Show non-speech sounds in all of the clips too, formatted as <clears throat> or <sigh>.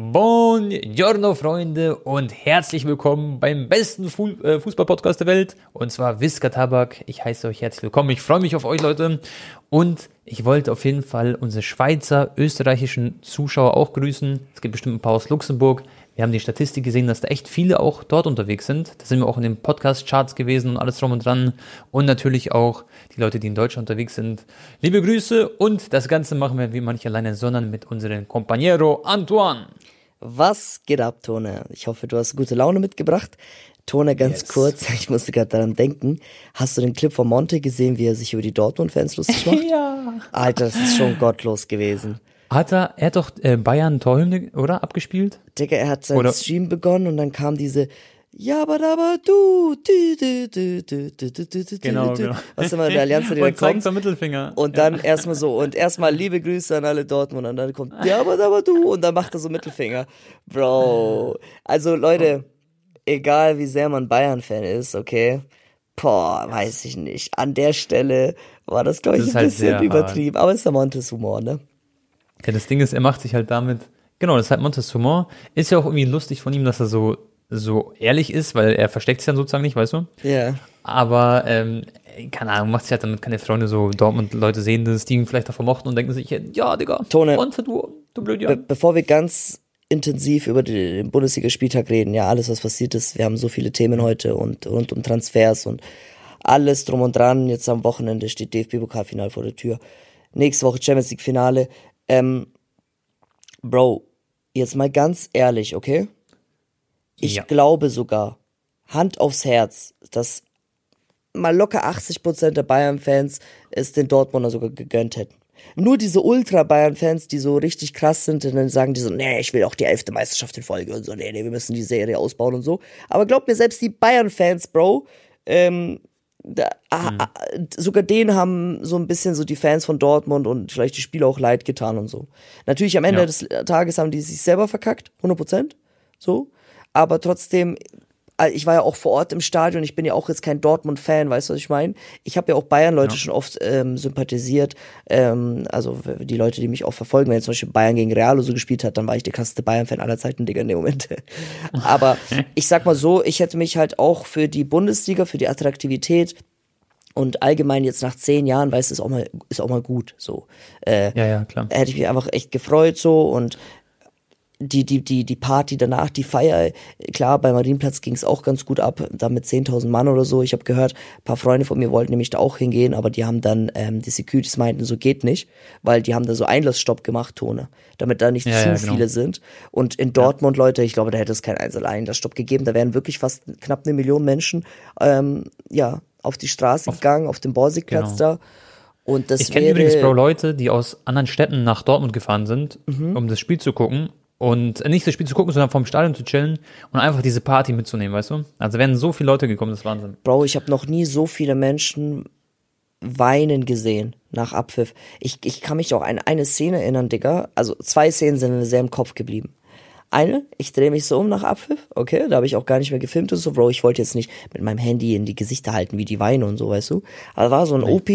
Buongiorno, Freunde, und herzlich willkommen beim besten Fu äh, Fußballpodcast der Welt, und zwar Wiska Tabak. Ich heiße euch herzlich willkommen. Ich freue mich auf euch, Leute. Und ich wollte auf jeden Fall unsere Schweizer, österreichischen Zuschauer auch grüßen. Es gibt bestimmt ein paar aus Luxemburg. Wir haben die Statistik gesehen, dass da echt viele auch dort unterwegs sind. Da sind wir auch in den Podcast-Charts gewesen und alles drum und dran. Und natürlich auch die Leute, die in Deutschland unterwegs sind. Liebe Grüße und das Ganze machen wir wie manche alleine, sondern mit unserem Companiero Antoine. Was geht ab, Tone? Ich hoffe, du hast gute Laune mitgebracht. Tone, ganz yes. kurz, <laughs> ich musste gerade daran denken. Hast du den Clip von Monte gesehen, wie er sich über die Dortmund-Fans lustig macht? <laughs> ja. Alter, das ist schon gottlos gewesen. Hat er, er hat doch äh, Bayern Torhymne, oder? Abgespielt? Digga, er hat seinen oder? Stream begonnen und dann kam diese ja, aber aber du, du, du, du, du, du, du, du, genau, genau. Was immer der Allianz die Und zeigen zum Mittelfinger. Und dann ja. erstmal so, und erstmal liebe Grüße an alle Dortmund und dann kommt, ja, aber aber du, und dann macht er so Mittelfinger. Bro. Also Leute, egal wie sehr man Bayern-Fan ist, okay, boah, weiß ich nicht. An der Stelle war das, glaube ich, ein halt bisschen übertrieben. Hart. Aber es ist der Montes Humor, ne? Ja, das Ding ist, er macht sich halt damit, genau, das ist halt Montes Humor. Ist ja auch irgendwie lustig von ihm, dass er so, so ehrlich ist, weil er versteckt sich dann sozusagen nicht, weißt du? Ja. Yeah. Aber, ähm, keine Ahnung, macht sich halt damit keine Freunde so Dortmund-Leute sehen das, die ihn vielleicht davon mochten und denken sich, ja, Digga, Tone, Monte, du, du blöd, ja. Be bevor wir ganz intensiv über den Bundesligaspieltag reden, ja, alles, was passiert ist, wir haben so viele Themen heute und rund um Transfers und alles drum und dran. Jetzt am Wochenende steht DFB-Pokalfinale vor der Tür. Nächste Woche Champions League-Finale. Ähm, Bro, jetzt mal ganz ehrlich, okay? Ich ja. glaube sogar, Hand aufs Herz, dass mal locker 80% der Bayern-Fans es den Dortmunder sogar gegönnt hätten. Nur diese Ultra-Bayern-Fans, die so richtig krass sind, und dann sagen die so, nee, ich will auch die elfte Meisterschaft in Folge und so, nee, nee, wir müssen die Serie ausbauen und so. Aber glaubt mir, selbst die Bayern-Fans, Bro, ähm, da, mhm. sogar denen haben so ein bisschen so die Fans von Dortmund und vielleicht die Spieler auch leid getan und so. Natürlich am Ende ja. des Tages haben die sich selber verkackt, 100 Prozent, so. Aber trotzdem, ich war ja auch vor Ort im Stadion, ich bin ja auch jetzt kein Dortmund-Fan, weißt du, was ich meine? Ich habe ja auch Bayern-Leute ja. schon oft ähm, sympathisiert, ähm, also die Leute, die mich auch verfolgen, wenn zum Beispiel Bayern gegen Real oder so gespielt hat, dann war ich der krasseste Bayern-Fan aller Zeiten, Digga, in dem Moment. <laughs> Aber ich sag mal so, ich hätte mich halt auch für die Bundesliga, für die Attraktivität und allgemein jetzt nach zehn Jahren, weißt du, ist auch mal, ist auch mal gut, so. Äh, ja, ja, klar. Hätte ich mich einfach echt gefreut, so, und die, die, die, die Party danach, die Feier, klar, beim Marienplatz ging es auch ganz gut ab, da mit 10.000 Mann oder so. Ich habe gehört, ein paar Freunde von mir wollten nämlich da auch hingehen, aber die haben dann, ähm, die Securities meinten, so geht nicht, weil die haben da so Einlassstopp gemacht, Tone, damit da nicht ja, zu ja, genau. viele sind. Und in Dortmund, ja. Leute, ich glaube, da hätte es keinen Einlassstopp gegeben, da wären wirklich fast knapp eine Million Menschen, ähm, ja, auf die Straße auf, gegangen, auf dem Borsigplatz genau. da. Und das ich kenne übrigens, Bro, Leute, die aus anderen Städten nach Dortmund gefahren sind, mhm. um das Spiel zu gucken und nicht das Spiel zu gucken, sondern vom Stadion zu chillen und einfach diese Party mitzunehmen, weißt du? Also werden so viele Leute gekommen, das ist Wahnsinn. Bro, ich habe noch nie so viele Menschen weinen gesehen nach Abpfiff. Ich, ich kann mich auch an eine Szene erinnern, Digga. Also zwei Szenen sind mir sehr im Kopf geblieben. Eine, ich drehe mich so um nach Abpfiff, okay, da habe ich auch gar nicht mehr gefilmt und so, Bro, ich wollte jetzt nicht mit meinem Handy in die Gesichter halten, wie die weinen und so, weißt du. Aber war so ein OP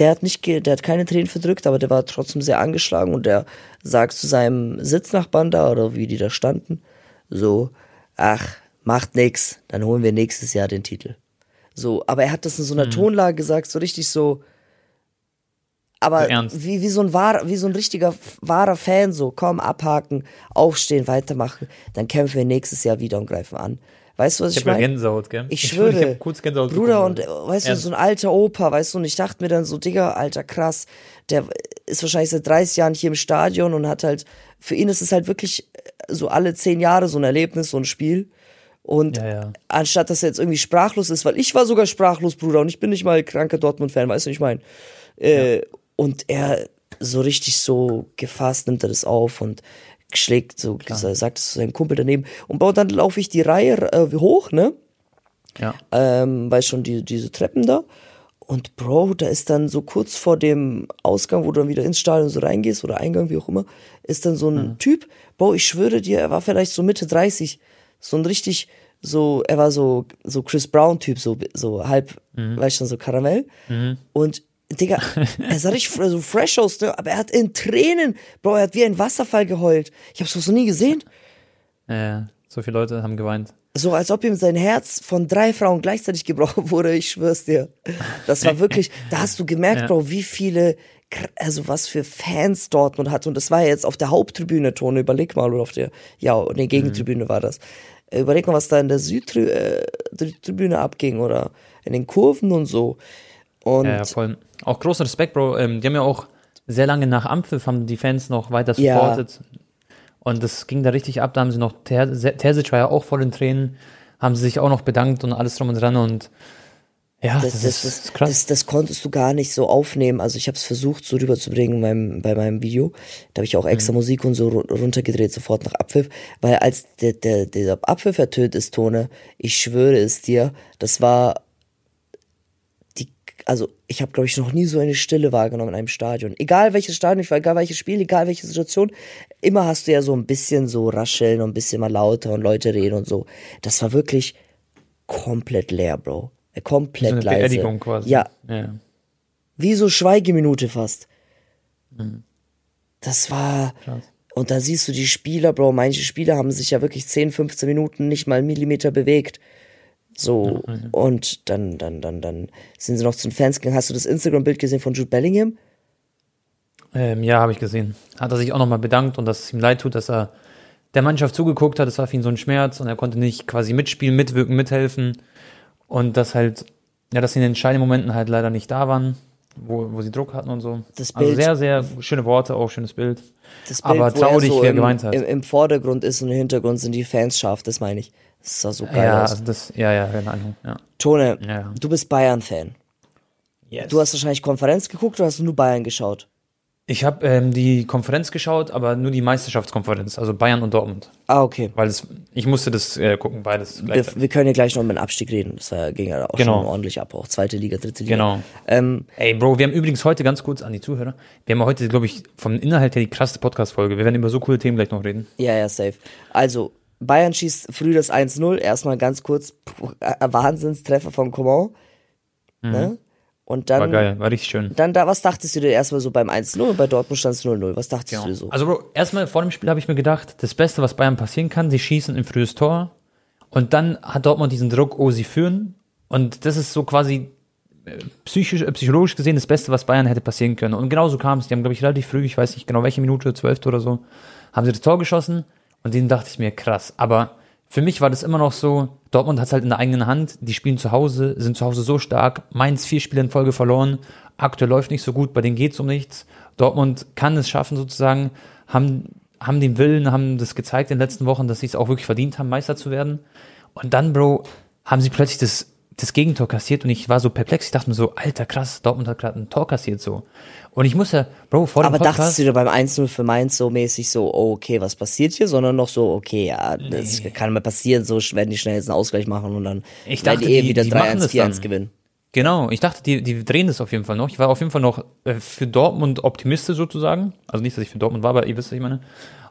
der hat nicht, der hat keine Tränen verdrückt, aber der war trotzdem sehr angeschlagen und der sagt zu seinem Sitznachbarn da oder wie die da standen, so, ach, macht nix, dann holen wir nächstes Jahr den Titel. So, aber er hat das in so einer mhm. Tonlage gesagt, so richtig so, aber wie, wie so ein wahr, wie so ein richtiger wahrer Fan, so, komm, abhaken, aufstehen, weitermachen, dann kämpfen wir nächstes Jahr wieder und greifen an. Weißt du, was ich, ich meine? Gänsehaut, gell? Ich, <laughs> ich schwöre. Ich kurz Gänsehaut Bruder, und weißt du, so ein alter Opa, weißt du, und ich dachte mir dann so, Digga, alter, krass, der ist wahrscheinlich seit 30 Jahren hier im Stadion und hat halt, für ihn ist es halt wirklich so alle zehn Jahre so ein Erlebnis, so ein Spiel. Und ja, ja. anstatt dass er jetzt irgendwie sprachlos ist, weil ich war sogar sprachlos, Bruder, und ich bin nicht mal kranker Dortmund-Fan, weißt du, ich meine. Äh, ja. Und er so richtig so gefasst nimmt er das auf und schlägt, so Klar. sagt es zu seinem Kumpel daneben. Und dann laufe ich die Reihe äh, hoch, ne? Ja. Ähm, weil schon die, diese Treppen da. Und Bro, da ist dann so kurz vor dem Ausgang, wo du dann wieder ins Stadion so reingehst oder Eingang, wie auch immer, ist dann so ein mhm. Typ. Bro, ich schwöre dir, er war vielleicht so Mitte 30. So ein richtig, so, er war so, so Chris Brown-Typ, so, so halb, mhm. weißt du, schon, so Karamell. Mhm. Und Digga, er sah richtig so fresh aus, ne? aber er hat in Tränen, Bro, er hat wie ein Wasserfall geheult. Ich hab's so nie gesehen. Ja, so viele Leute haben geweint. So als ob ihm sein Herz von drei Frauen gleichzeitig gebrochen <laughs> wurde, ich schwör's dir. Das war wirklich, da hast du gemerkt, Ja. Bro, wie viele, also was für Fans Dortmund hat. Und das war ja jetzt auf der Haupttribüne, Tone, überleg mal, oder auf der, ja, nee, Gegentribüne war das. Äh, Überleg mal, was da in der Südtribüne äh, abging oder in den Kurven und so. Und Ja, ja, voll. Auch großen Respekt, Bro. Ähm, die haben ja auch sehr lange nach Ampfiff haben die Fans noch weiter Ja. supportet. Und das ging da richtig ab. Da haben sie noch, Ter Terzic war ja auch voll in Tränen, haben sie sich auch noch bedankt und alles drum und dran. Und ja, das, das, das, ist, krass. das, das konntest du gar nicht so aufnehmen. Also ich habe es versucht so rüberzubringen in meinem, bei meinem Video. Da habe ich auch Mhm. extra Musik und so ru- runtergedreht, sofort nach Abpfiff. Weil als der, der, der Abpfiff ertönt ist, Tone, ich schwöre es dir, das war also ich habe, glaube ich, noch nie so eine Stille wahrgenommen in einem Stadion. Egal welches Stadion ich war, egal welches Spiel, egal welche Situation, immer hast du ja so ein bisschen so rascheln und ein bisschen mal lauter und Leute reden und so. Das war wirklich komplett leer, Bro. Äh, Komplett so eine leise. Beerdigung quasi. Ja, ja. wie so Schweigeminute fast. Das war. Krass. Und da siehst du die Spieler, Bro. Manche Spieler haben sich ja wirklich 10, 15 Minuten nicht mal einen Millimeter bewegt. So. Und dann, dann, dann, dann sind sie noch zu den Fans gegangen. Hast du das Instagram-Bild gesehen von Jude Bellingham? Ähm, ja, habe ich gesehen. Hat er sich auch nochmal bedankt und dass es ihm leid tut, dass er der Mannschaft zugeguckt hat. Das war für ihn so ein Schmerz und er konnte nicht quasi mitspielen, mitwirken, mithelfen. Und dass halt, ja, dass sie in den entscheidenden Momenten halt leider nicht da waren, wo, wo sie Druck hatten und so. Das also Bild- sehr, sehr schöne Worte, auch schönes Bild. Das Aber wo er traurig, wie er im, geweint hat. Im, Im Vordergrund ist und im Hintergrund sind die Fans scharf, das meine ich. Das sah so geil Ja, aus. also das, ja, ja, keine Ahnung. Ja. Tone, Ja. du bist Bayern-Fan. Yes. Du hast wahrscheinlich Konferenz geguckt oder hast du nur Bayern geschaut? ich habe ähm, die Konferenz geschaut, aber nur die Meisterschaftskonferenz, also Bayern und Dortmund. Ah, okay. Weil es, ich musste das äh, gucken, beides Wir, wir können ja gleich noch über den Abstieg reden. Das war, ging ja auch Genau. schon ordentlich ab. Auch zweite Liga, dritte Liga. Genau. Ähm, Ey, Bro, wir haben übrigens heute ganz kurz an die Zuhörer. Wir haben heute, glaube ich, vom Inhalt her die krasse Podcast-Folge. Wir werden über so coole Themen gleich noch reden. ja, ja, safe. Also, Bayern schießt früh das 1-0. Erstmal ganz kurz, äh, Wahnsinnstreffer von Coman. Ne? Und Mhm. War dann, geil, war richtig schön. dann da, was dachtest du dir erstmal so beim 1-0 und bei Dortmund stand es 0-0? Was dachtest du dir so? Also, Bro, erstmal vor dem Spiel habe ich mir gedacht, das Beste, was Bayern passieren kann, sie schießen ein frühes Tor. Und dann hat Dortmund diesen Druck, oh, sie führen. Und das ist so quasi äh, psychisch, äh, psychologisch gesehen das Beste, was Bayern hätte passieren können. Und genauso kam es. Die haben, glaube ich, relativ früh, ich weiß nicht genau welche Minute, zwölfte oder so, haben sie das Tor geschossen. Und denen dachte ich mir, krass. Aber für mich war das immer noch so, Dortmund hat es halt in der eigenen Hand. Die spielen zu Hause, sind zu Hause so stark. Mainz vier Spiele in Folge verloren. Aktuell läuft nicht so gut, bei denen geht es um nichts. Dortmund kann es schaffen sozusagen, haben, haben den Willen, haben das gezeigt in den letzten Wochen, dass sie es auch wirklich verdient haben, Meister zu werden. Und dann, Bro, haben sie plötzlich das, das Gegentor kassiert und ich war so perplex. Ich dachte mir so, alter krass, Dortmund hat gerade ein Tor kassiert so. Und ich muss ja, Bro, vor dem Aber Podcast... dachtest du dir beim 1-0 für Mainz so mäßig so, oh, okay, was passiert hier? Sondern noch so, okay, ja, das kann mal passieren, so werden die schnell jetzt einen Ausgleich machen und dann Ich werden dachte, die eh wieder die machen 3-1, das 4-1 dann. gewinnen. Genau, ich dachte, die, die drehen das auf jeden Fall noch. Ich war auf jeden Fall noch äh, für Dortmund optimistisch sozusagen. Also nicht, dass ich für Dortmund war, aber ihr wisst, was ich meine.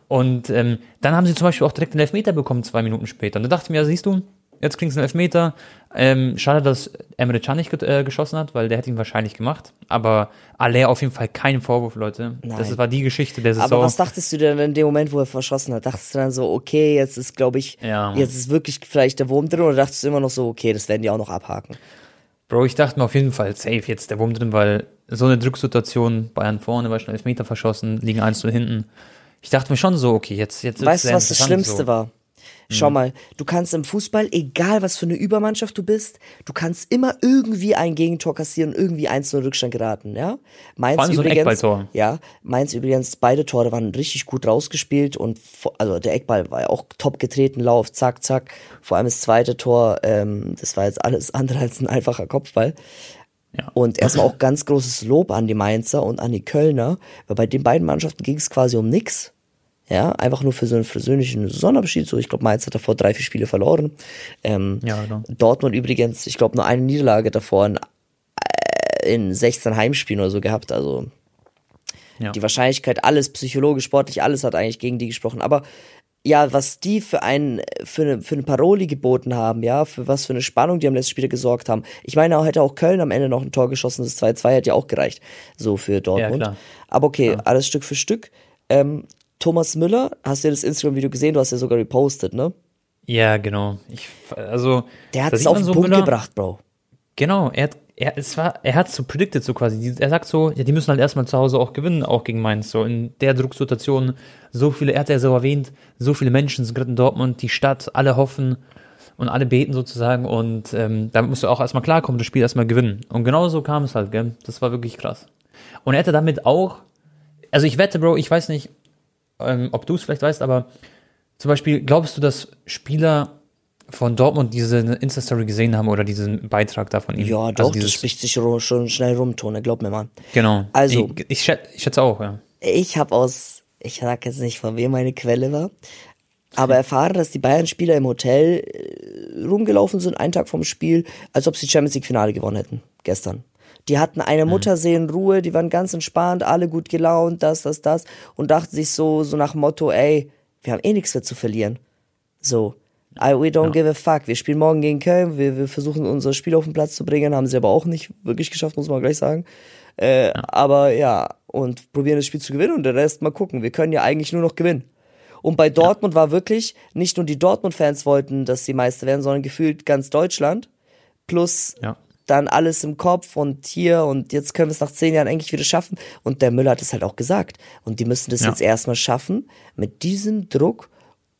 Und ähm, dann haben sie zum Beispiel auch direkt den Elfmeter bekommen, zwei Minuten später. Und da dachte ich mir, ja, siehst du, jetzt kriegst du einen Elfmeter. Ähm, schade, dass Emre Can nicht äh, geschossen hat, weil der hätte ihn wahrscheinlich gemacht. Aber Aller auf jeden Fall kein Vorwurf, Leute. Das Nein. war die Geschichte der Saison. Aber was dachtest du denn in dem Moment, wo er verschossen hat? Dachtest du dann so, okay, jetzt ist, glaube ich, Ja. jetzt ist wirklich vielleicht der Wurm drin oder dachtest du immer noch so, okay, das werden die auch noch abhaken? Bro, ich dachte mir auf jeden Fall safe jetzt der Wurm drin, weil so eine Drucksituation, Bayern vorne, war schon Elfmeter verschossen, liegen 1 zu hinten. Ich dachte mir schon so, okay, jetzt, jetzt Weißt du, was das Schlimmste so. war? Mhm. Schau mal, du kannst im Fußball, egal was für eine Übermannschaft du bist, du kannst immer irgendwie ein Gegentor kassieren irgendwie 1-0 Rückstand geraten, ja? Mainz allem so übrigens, ja, Mainz übrigens, beide Tore waren richtig gut rausgespielt und, also der Eckball war ja auch top getreten, Lauf, zack, zack. Vor allem das zweite Tor, ähm, das war jetzt alles <laughs> andere als ein einfacher Kopfball. Ja. Und erstmal auch ganz großes Lob an die Mainzer und an die Kölner, weil bei den beiden Mannschaften ging es quasi um nix. Ja, einfach nur für so einen versöhnlichen Saisonabschied. So, ich glaube, Mainz hat davor drei, vier Spiele verloren. Ähm, Ja, genau. Dortmund übrigens, ich glaube, nur eine Niederlage davor in, äh, in 16 Heimspielen oder so gehabt. Also Ja. die Wahrscheinlichkeit, alles psychologisch, sportlich, alles hat eigentlich gegen die gesprochen. Aber ja, was die für ein, für eine, für eine Paroli geboten haben, ja, für was für eine Spannung die am letzten Spiel gesorgt haben. Ich meine, auch hätte auch Köln am Ende noch ein Tor geschossen, das 2-2 hätte ja auch gereicht, so für Dortmund. klar. Aber okay, alles Stück für Stück. Ähm, Thomas Müller, hast du ja das Instagram-Video gesehen? Du hast ja sogar repostet, ne? Ja, genau. Ich, also, Der hat es auf den so Punkt Müller- gebracht, Bro. Genau, er hat, er, es war, er hat so predicted so quasi. Er sagt so, ja, die müssen halt erstmal zu Hause auch gewinnen, auch gegen Mainz. So in der Drucksituation, so viele, er hat ja so erwähnt, so viele Menschen sind gerade in Dortmund, die Stadt, alle hoffen und alle beten sozusagen und ähm, damit musst du auch erstmal klarkommen, das Spiel erstmal gewinnen. Und genau so kam es halt, gell? Das war wirklich krass. Und er hätte damit auch, also ich wette, Bro, ich weiß nicht, ähm, ob du es vielleicht weißt, aber zum Beispiel, glaubst du, dass Spieler von Dortmund diese Insta-Story gesehen haben oder diesen Beitrag da von ihm? Ja, Also doch, das dieses- spricht sich schon schnell rum, Tone, glaub mir mal. Genau. Also- ich, ich, schätze, ich schätze auch, ja. Ich habe aus, ich sag jetzt nicht, von wem meine Quelle war, aber erfahren, dass die Bayern-Spieler im Hotel äh, rumgelaufen sind, einen Tag vom Spiel, als ob sie Champions League-Finale gewonnen hätten, gestern. Die hatten eine Mutterseelenruhe, die waren ganz entspannt, alle gut gelaunt, das, das, das, und dachten sich so, so nach dem Motto, ey, wir haben eh nichts mehr zu verlieren. So. I, we don't give a fuck. Wir spielen morgen gegen Köln, wir, wir versuchen unser Spiel auf den Platz zu bringen, haben sie aber auch nicht wirklich geschafft, muss man gleich sagen. Äh, Aber ja, und probieren das Spiel zu gewinnen und den Rest mal gucken. Wir können ja eigentlich nur noch gewinnen. Und bei Dortmund war wirklich, nicht nur die Dortmund-Fans wollten, dass sie Meister werden, sondern gefühlt ganz Deutschland. Plus Ja. Dann alles im Kopf und hier und jetzt können wir es nach zehn Jahren eigentlich wieder schaffen. Und der Müller hat es halt auch gesagt. Und die müssen das Ja. jetzt erstmal schaffen, mit diesem Druck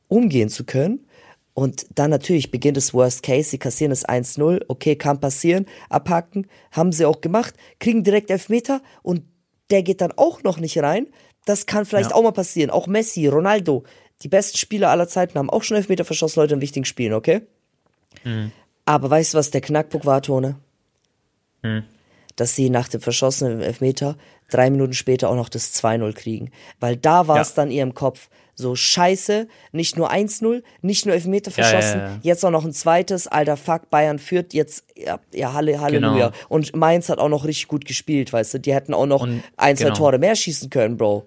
umgehen zu können. Und dann natürlich beginnt das Worst Case, sie kassieren das 1-0, okay, kann passieren, abhaken, haben sie auch gemacht, kriegen direkt Elfmeter und der geht dann auch noch nicht rein. Das kann vielleicht Ja. auch mal passieren. Auch Messi, Ronaldo, die besten Spieler aller Zeiten haben auch schon Elfmeter verschossen, Leute, in wichtigen Spielen, okay? Aber weißt du, was der Knackpunkt war, Tone? Dass sie nach dem verschossenen Elfmeter drei Minuten später auch noch das 2-0 kriegen. Weil da war es Ja. dann ihrem Kopf so scheiße, nicht nur 1-0, nicht nur Elfmeter Ja, ja, verschossen, ja. jetzt auch noch ein zweites, alter Fuck, Bayern führt jetzt, ja, ja Halle, Halleluja. Genau. Und Mainz hat auch noch richtig gut gespielt, weißt du, die hätten auch noch Und- ein, zwei genau. Tore mehr schießen können, Bro.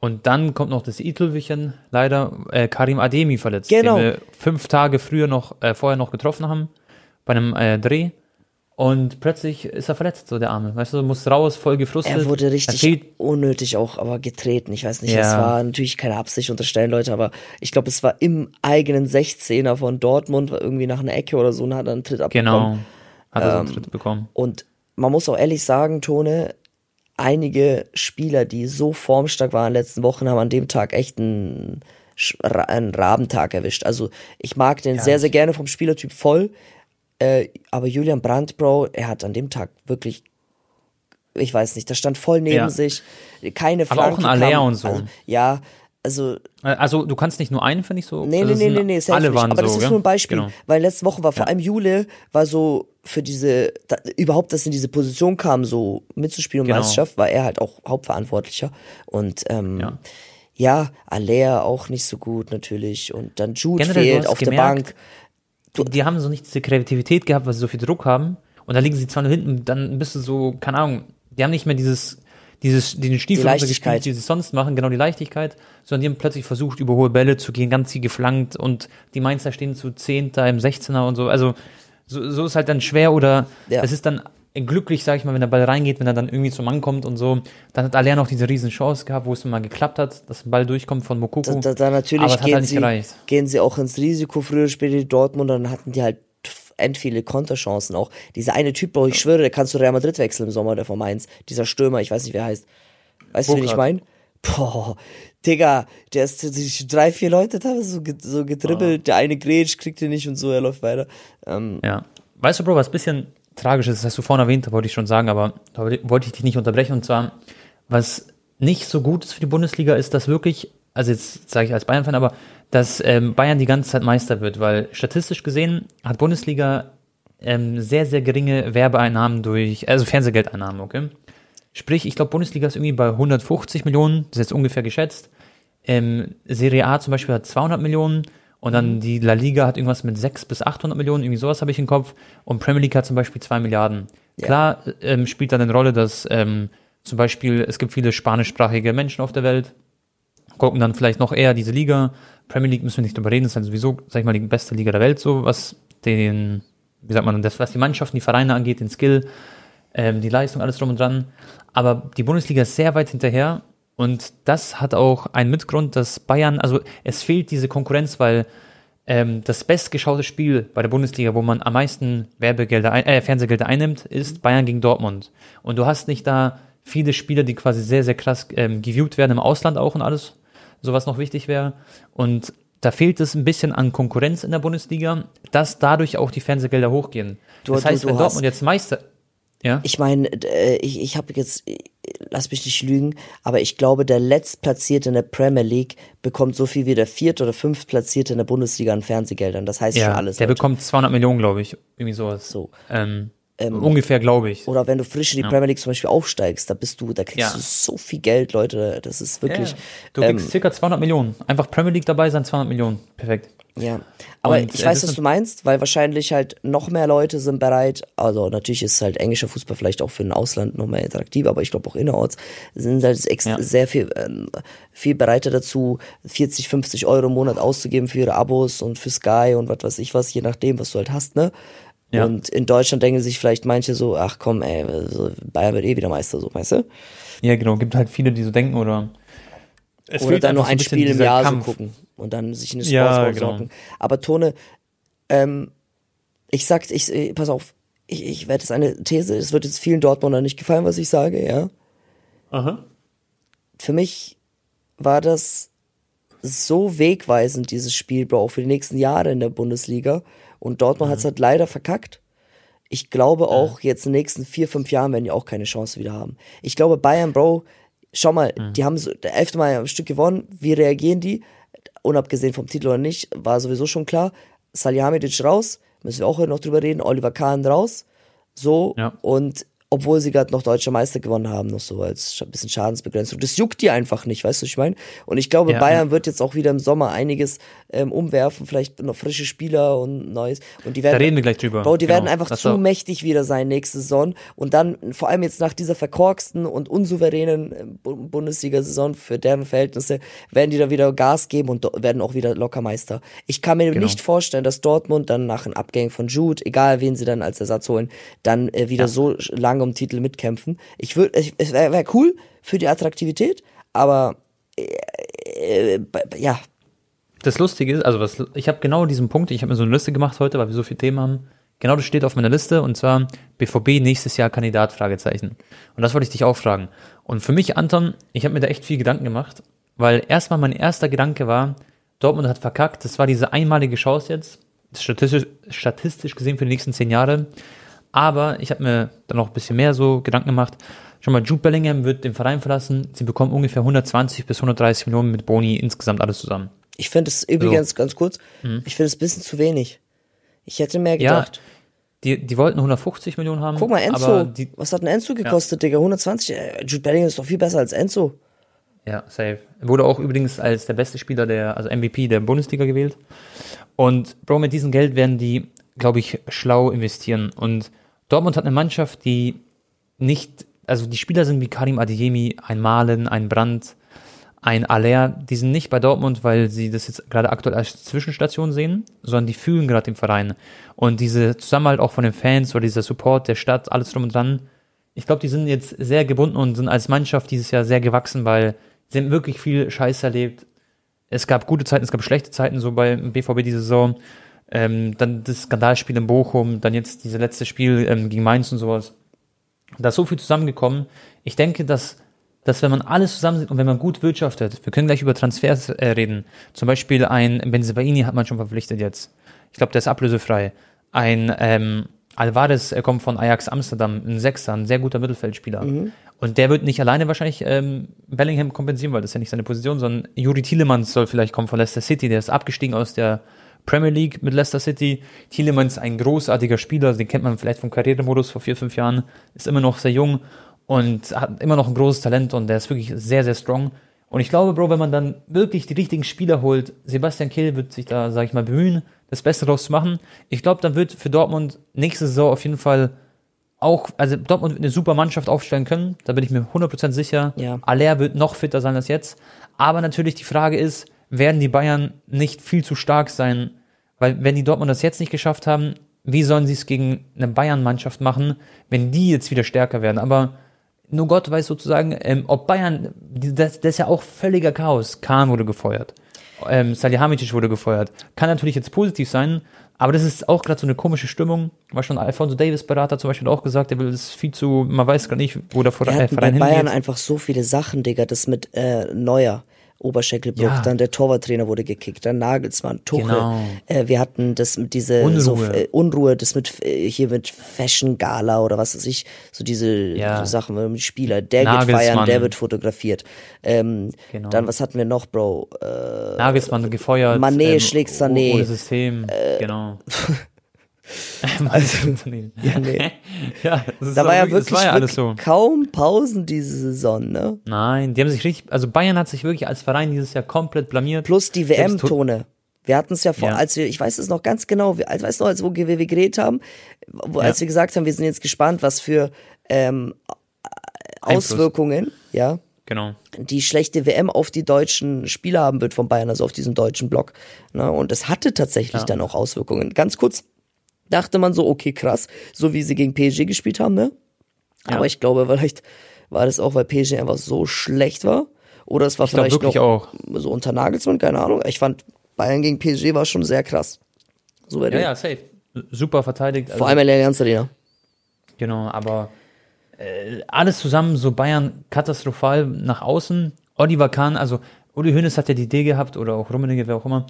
Und dann kommt noch das Itelwischen, leider, äh, Karim Ademi verletzt, Genau. den wir fünf Tage früher noch, äh, vorher noch getroffen haben, bei einem äh, Dreh. Und plötzlich ist er verletzt, so der Arme. Weißt du, muss raus, voll gefrustet. Er wurde Er richtig fehlt, unnötig auch aber getreten. Ich weiß nicht, Ja. es war natürlich keine Absicht unterstellen, Leute, aber ich glaube, es war im eigenen 16er von Dortmund, war irgendwie nach einer Ecke oder so und hat dann einen Tritt abbekommen. genau, hat er so Ähm, einen Tritt bekommen. Und man muss auch ehrlich sagen, Tone, einige Spieler, die so formstark waren in den letzten Wochen, haben an dem Tag echt einen, einen Rabentag erwischt. Also ich mag den sehr, sehr gerne vom Spielertyp voll. Äh, aber Julian Brandt, Bro, er hat an dem Tag wirklich, ich weiß nicht, da stand voll neben Ja. sich, keine Aber auch Flanke ein Aller kam- und so. Also, ja, also Also, du kannst nicht nur einen, finde ich so. Nee, also nee, nee, nee, nee, alle nicht. waren Aber das so, ist gell? nur ein Beispiel, Genau. weil letzte Woche war vor allem Jule, war so für diese, da, überhaupt, dass in diese Position kam, so mitzuspielen um Genau. Meisterschaft, war er halt auch Hauptverantwortlicher. Und ähm, Ja. ja, Alea auch nicht so gut natürlich. Und dann Jude Generell, fehlt auf der gemerkt, Bank. Die, die haben so nicht diese Kreativität gehabt, weil sie so viel Druck haben. Und dann liegen sie zwar nur hinten, dann bist du so, keine Ahnung, die haben nicht mehr dieses, dieses, den Stiefel Die Leichtigkeit. die sie sonst machen, genau die Leichtigkeit, sondern die haben plötzlich versucht, über hohe Bälle zu gehen, ganz viel geflankt und die Mainzer stehen zu Zehnter im 16er und so. Also, so, so ist halt dann schwer oder Ja. es ist dann glücklich, sag ich mal, wenn der Ball reingeht, wenn er dann irgendwie zum Mann kommt und so. Dann hat Aller noch diese riesen Chance gehabt, wo es mal geklappt hat, dass ein Ball durchkommt von Mokoko. Da, da, da natürlich Aber hat gehen, halt nicht sie, gehen sie auch ins Risiko. Früher später die Dortmund, dann hatten die halt end viele Konterchancen auch. Dieser eine Typ, Bro, ich schwöre, der kann zu Real Madrid wechseln im Sommer, der von Mainz. Dieser Stürmer, ich weiß nicht, wer er heißt. Weißt du, wen ich meine? Boah, Digga, der ist drei, vier Leute teilweise so, so getribbelt. Der eine grätscht, kriegt ihn nicht und so, er läuft weiter. Ähm, Ja. Weißt du, Bro, was ein bisschen tragisch ist, das hast du vorhin erwähnt, wollte ich schon sagen, aber da wollte ich dich nicht unterbrechen. Und zwar, was nicht so gut ist für die Bundesliga, ist, dass wirklich, also jetzt sage ich als Bayern-Fan, aber dass ähm, Bayern die ganze Zeit Meister wird, weil statistisch gesehen hat Bundesliga ähm, sehr, sehr geringe Werbeeinnahmen durch, also Fernsehgeldeinnahmen, okay? Sprich, ich glaube, Bundesliga ist irgendwie bei 150 Millionen, das ist jetzt ungefähr geschätzt. Ähm, Serie A zum Beispiel hat 200 Millionen und dann die La Liga hat irgendwas mit 600 bis 800 Millionen, irgendwie sowas habe ich im Kopf. Und Premier League hat zum Beispiel 2 Milliarden. Ja. Klar ähm, spielt dann eine Rolle, dass ähm, zum Beispiel es gibt viele spanischsprachige Menschen auf der Welt, gucken dann vielleicht noch eher diese Liga. Premier League müssen wir nicht drüber reden, ist halt sowieso, sag ich mal, die beste Liga der Welt, so was den, wie sagt man, das, was die Mannschaften, die Vereine angeht, den Skill, ähm, die Leistung, alles drum und dran. Aber die Bundesliga ist sehr weit hinterher Und das hat auch einen Mitgrund, dass Bayern, also es fehlt diese Konkurrenz, weil ähm, das bestgeschaute Spiel bei der Bundesliga, wo man am meisten Werbegelder, äh, Fernsehgelder einnimmt, ist Bayern gegen Dortmund. Und du hast nicht da viele Spieler, die quasi sehr, sehr krass ähm, geviewt werden im Ausland auch und alles, sowas noch wichtig wäre. Und da fehlt es ein bisschen an Konkurrenz in der Bundesliga, dass dadurch auch die Fernsehgelder hochgehen. Du- das du- heißt, du wenn hast- Dortmund jetzt Meister, ja, Ich meine, äh, ich, ich habe jetzt, lass mich nicht lügen, aber ich glaube, der Letztplatzierte in der Premier League bekommt so viel wie der Viert- oder Fünftplatzierte in der Bundesliga an Fernsehgeldern. Das heißt schon ja alles. der Leute. bekommt 200 Millionen, glaube ich, irgendwie sowas. So. Ähm, ungefähr, glaube ich. Oder wenn du frisch in die Premier League zum Beispiel aufsteigst, da bist du, da kriegst Ja. du so viel Geld, Leute. Das ist wirklich. Ja, du ähm, kriegst circa 200 Millionen. Einfach Premier League dabei sein, 200 Millionen. Perfekt. Ja, aber Und, ich äh, weiß, was du meinst, weil wahrscheinlich halt noch mehr Leute sind bereit, also natürlich ist halt englischer Fußball vielleicht auch für ein Ausland noch mehr interaktiv, aber ich glaube auch innerorts sind halt ex Ja. sehr viel, ähm, viel bereiter dazu, 40, 50 Euro im Monat auszugeben für ihre Abos und für Sky und was weiß ich was, je nachdem, was du halt hast, ne? Ja. Und in Deutschland denken sich vielleicht manche so, ach komm, ey, so, Bayern wird eh wieder Meister, so, weißt du? Ja, genau. Gibt halt viele, die so denken oder. Es Oder fehlt dann nur ein bisschen Spiel im dieser Jahr Kampf. so gucken und dann sich in eine Ja, Sportsbox genau. hocken. Aber Tone, ähm, ich sag, ich, äh, pass auf, ich, ich werde jetzt eine These, es wird jetzt vielen Dortmunder nicht gefallen, was ich sage, ja. Aha. Für mich war das so wegweisend, dieses Spiel, Bro, auch für die nächsten Jahre in der Bundesliga. Und Dortmund hat's halt leider verkackt. Ich glaube auch, jetzt in den nächsten vier, fünf Jahren werden die auch keine Chance wieder haben. Ich glaube, Bayern, Bro, schau mal, die haben so, der elfte Mal ein Stück gewonnen. Wie reagieren die? Unabgesehen vom Titel oder nicht, war sowieso schon klar. Salihamidzic raus, müssen wir auch noch drüber reden. Oliver Kahn raus. So, Ja. und obwohl sie gerade noch deutscher Meister gewonnen haben, noch so als sch- bisschen Schadensbegrenzung. Das juckt die einfach nicht, weißt du, was ich meine? Und ich glaube, Ja, Bayern wird jetzt auch wieder im Sommer einiges ähm, umwerfen, vielleicht noch frische Spieler und Neues. Und die Da werden, reden wir gleich drüber. Bro, die Genau. werden einfach Das zu auch- mächtig wieder sein nächste Saison. Und dann, vor allem jetzt nach dieser verkorksten und unsouveränen äh, Bu- Bundesliga-Saison für deren Verhältnisse, werden die da wieder Gas geben und werden auch wieder locker Meister. Ich kann mir Genau. nicht vorstellen, dass Dortmund dann nach einem Abgang von Jude, egal wen sie dann als Ersatz holen, dann äh, wieder Ja. so lange um Titel mitkämpfen. Ich würde, es wäre wär cool für die Attraktivität, aber äh, äh, ja, Das Lustige ist, also was, ich habe genau diesen Punkt, ich habe mir so eine Liste gemacht heute, weil wir so viele Themen haben. Genau das steht auf meiner Liste und zwar BVB nächstes Jahr Kandidat, Fragezeichen. Und das wollte ich dich auch fragen. Und für mich, Anton, ich habe mir da echt viel Gedanken gemacht, weil erstmal mein erster Gedanke war, Dortmund hat verkackt, das war diese einmalige Chance jetzt, statistisch, statistisch gesehen für die nächsten zehn Jahre. Aber ich habe mir dann noch ein bisschen mehr so Gedanken gemacht. Schon mal, Jude Bellingham wird den Verein verlassen. Sie bekommen ungefähr 120 bis 130 Millionen mit Boni insgesamt alles zusammen. Ich finde es übrigens ganz kurz, ich finde es ein bisschen zu wenig. Ich hätte mehr Mhm. Ja, gedacht. die, die wollten 150 Millionen haben. Guck mal, Enzo. Aber die, was hat ein Enzo gekostet, Digga? 120? Äh, Jude Bellingham ist doch viel besser als Enzo. ja, safe. Wurde auch übrigens als der beste Spieler der, also MVP der Bundesliga gewählt. Und Bro, mit diesem Geld werden die, glaube ich, schlau investieren. Und Dortmund hat eine Mannschaft, die nicht, also die Spieler sind wie Karim Adeyemi, ein Malen, ein Brandt, ein Aller, die sind nicht bei Dortmund, weil sie das jetzt gerade aktuell als Zwischenstation sehen, sondern die fühlen gerade den Verein. Und diese Zusammenhalt auch von den Fans oder dieser Support der Stadt, alles drum und dran, ich glaube, die sind jetzt sehr gebunden und sind als Mannschaft dieses Jahr sehr gewachsen, weil sie haben wirklich viel Scheiß erlebt. Es gab gute Zeiten, es gab schlechte Zeiten so beim BVB diese Saison. Ähm, dann das Skandalspiel in Bochum, dann jetzt dieses letzte Spiel ähm, gegen Mainz und sowas. Da ist so viel zusammengekommen. Ich denke, dass, dass wenn man alles zusammen sieht und wenn man gut wirtschaftet, wir können gleich über Transfers äh, reden. Zum Beispiel ein Benzebaini hat man schon verpflichtet jetzt. Ich glaube, der ist ablösefrei. Ein ähm, Alvarez er kommt von Ajax Amsterdam, ein Sechser, ein sehr guter Mittelfeldspieler. Und der wird nicht alleine wahrscheinlich ähm, Bellingham kompensieren, weil das ist ja nicht seine Position, sondern Juri Tielemans soll vielleicht kommen von Leicester City, der ist abgestiegen aus der Premier League mit Leicester City. Tielemans ein großartiger Spieler, den kennt man vielleicht vom Karrieremodus vor vier, fünf Jahren, ist immer noch sehr jung und hat immer noch ein großes Talent und der ist wirklich sehr, sehr strong. Und ich glaube, Bro, wenn man dann wirklich die richtigen Spieler holt, Sebastian Kehl wird sich da, sag ich mal, bemühen, das Beste draus zu machen. Ich glaube, dann wird für Dortmund nächste Saison auf jeden Fall auch, also Dortmund wird eine super Mannschaft aufstellen können, da bin ich mir 100% sicher. Ja. Aller wird noch fitter sein als jetzt. Aber natürlich die Frage ist, werden die Bayern nicht viel zu stark sein? Weil wenn die Dortmund das jetzt nicht geschafft haben, wie sollen sie es gegen eine Bayern-Mannschaft machen, wenn die jetzt wieder stärker werden? Aber nur Gott weiß sozusagen, ähm, ob Bayern, das, das ist ja auch völliger Chaos. Kahn wurde gefeuert. Ähm, Salihamidzic wurde gefeuert. Kann natürlich jetzt positiv sein, aber das ist auch gerade so eine komische Stimmung. War schon Alfonso Davis Berater zum Beispiel auch gesagt, der will das viel zu, man weiß gar nicht, wo der Vor- Wir hatten bei Verein Bayern hingeht. einfach so viele Sachen, Digga. Das mit äh, Neuer, Oberschenkelbruch, Ja. dann der Torwarttrainer wurde gekickt, dann Nagelsmann, Tuchel. Genau. Äh, wir hatten das mit diese Unruhe. So, äh, Unruhe, das mit äh, hier mit Fashion Gala oder was weiß ich, so diese Ja. Sachen mit Spieler. Der geht Nagelsmann. feiern, der wird fotografiert. Ähm, Genau. Dann was hatten wir noch, Bro? Äh, Nagelsmann gefeuert. Mané schlägt Sané. Äh, Ohne System, genau. <laughs> <laughs> also, ja, nee. <laughs> ja, Da war ja wirklich, war ja alles wirklich so. kaum Pausen diese Saison, ne? Nein, die haben sich richtig, also Bayern hat sich wirklich als Verein dieses Jahr komplett blamiert. Plus die WM-Tone. Wir hatten es ja vor, Ja. als wir, ich weiß es noch ganz genau, als weißt du, als wo wir, wir geredet haben, wo, als wir gesagt haben, wir sind jetzt gespannt, was für ähm, Einfluss. Auswirkungen, ja, Genau. die schlechte WM auf die deutschen Spieler haben wird von Bayern, also auf diesem deutschen Block. Ne? Und es hatte tatsächlich dann auch Auswirkungen. Ganz kurz dachte man so, okay, krass, so wie sie gegen PSG gespielt haben, ne? Ja. Aber ich glaube, vielleicht war das auch, weil PSG einfach so schlecht war. Oder es war Ich vielleicht noch auch. so unter Nagelsmann, keine Ahnung. Ich fand Bayern gegen PSG war schon sehr krass. So Ja, ja, safe. Super verteidigt. Vor also, allem in der ganzen Arena. Genau, aber äh, alles zusammen, so Bayern katastrophal nach außen. Oliver Kahn, also Uli Hoeneß hat ja die Idee gehabt, oder auch Rummenigge, wer auch immer,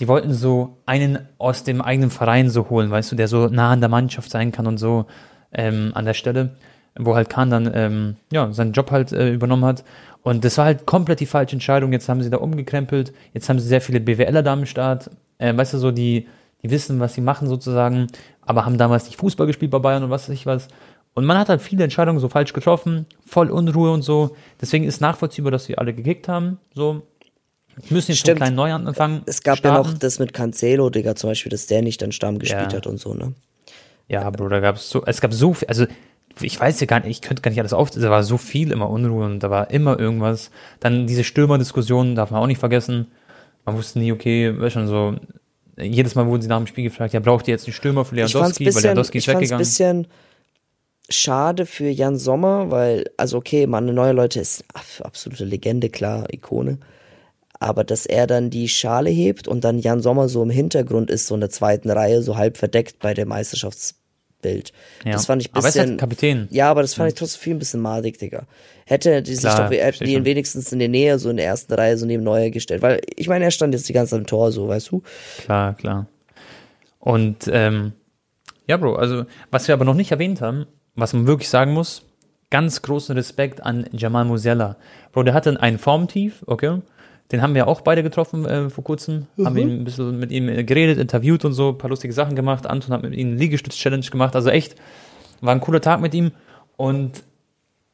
die wollten so einen aus dem eigenen Verein so holen, weißt du, der so nah an der Mannschaft sein kann und so ähm, an der Stelle, wo halt Kahn dann ähm, ja, seinen Job halt äh, übernommen hat. Und das war halt komplett die falsche Entscheidung. Jetzt haben sie da umgekrempelt, jetzt haben sie sehr viele BWLer da am Start, äh, weißt du, so die, die wissen, was sie machen sozusagen, aber haben damals nicht Fußball gespielt bei Bayern und was weiß ich was. Und man hat halt viele Entscheidungen so falsch getroffen, voll Unruhe und so. Deswegen ist nachvollziehbar, dass sie alle gekickt haben. So, müssen jetzt Stimmt. einen kleinen Neuanfang Es gab ja starten. noch das mit Cancelo, Digga, zum Beispiel, dass der nicht dann Stamm gespielt Ja. hat und so, ne? Ja, Bro, da gab es so, es gab so viel, also ich weiß ja gar nicht, ich könnte gar nicht alles auf, da war so viel immer Unruhe und da war immer irgendwas. Dann diese Stürmerdiskussion darf man auch nicht vergessen. Man wusste nie, okay, schon so, jedes Mal wurden sie nach dem Spiel gefragt, ja, braucht ihr jetzt einen Stürmer für Ich Lewandowski, weil Lewandowski ich ist fand's weggegangen. bisschen schade für Jan Sommer, weil, also okay, man, neue Leute ist ab- absolute Legende, klar, Ikone. Aber dass er dann die Schale hebt und dann Jan Sommer so im Hintergrund ist, so in der zweiten Reihe, so halb verdeckt bei dem Meisterschaftsbild. Ja. Das fand ich ein Aber er ist halt bisschen. Kapitän. Ja, aber das fand ich trotzdem viel ein bisschen madig, Digga. Hätte die sich Klar, doch, hätten die ihn wenigstens in der Nähe, so in der ersten Reihe, so neben Neuer gestellt. Weil, ich meine, er stand jetzt die ganze Zeit im Tor, so, weißt du? Klar, klar. Und ähm, ja, Bro, also was wir aber noch nicht erwähnt haben, was man wirklich sagen muss, ganz großen Respekt an Jamal Musiala. Bro, der hatte ein Formtief, okay? Den haben wir auch beide getroffen äh, vor kurzem. Haben wir ein bisschen mit ihm äh, geredet, interviewt und so, ein paar lustige Sachen gemacht. Anton hat mit ihm eine Liegestütz-Challenge gemacht. Also echt, war ein cooler Tag mit ihm. Und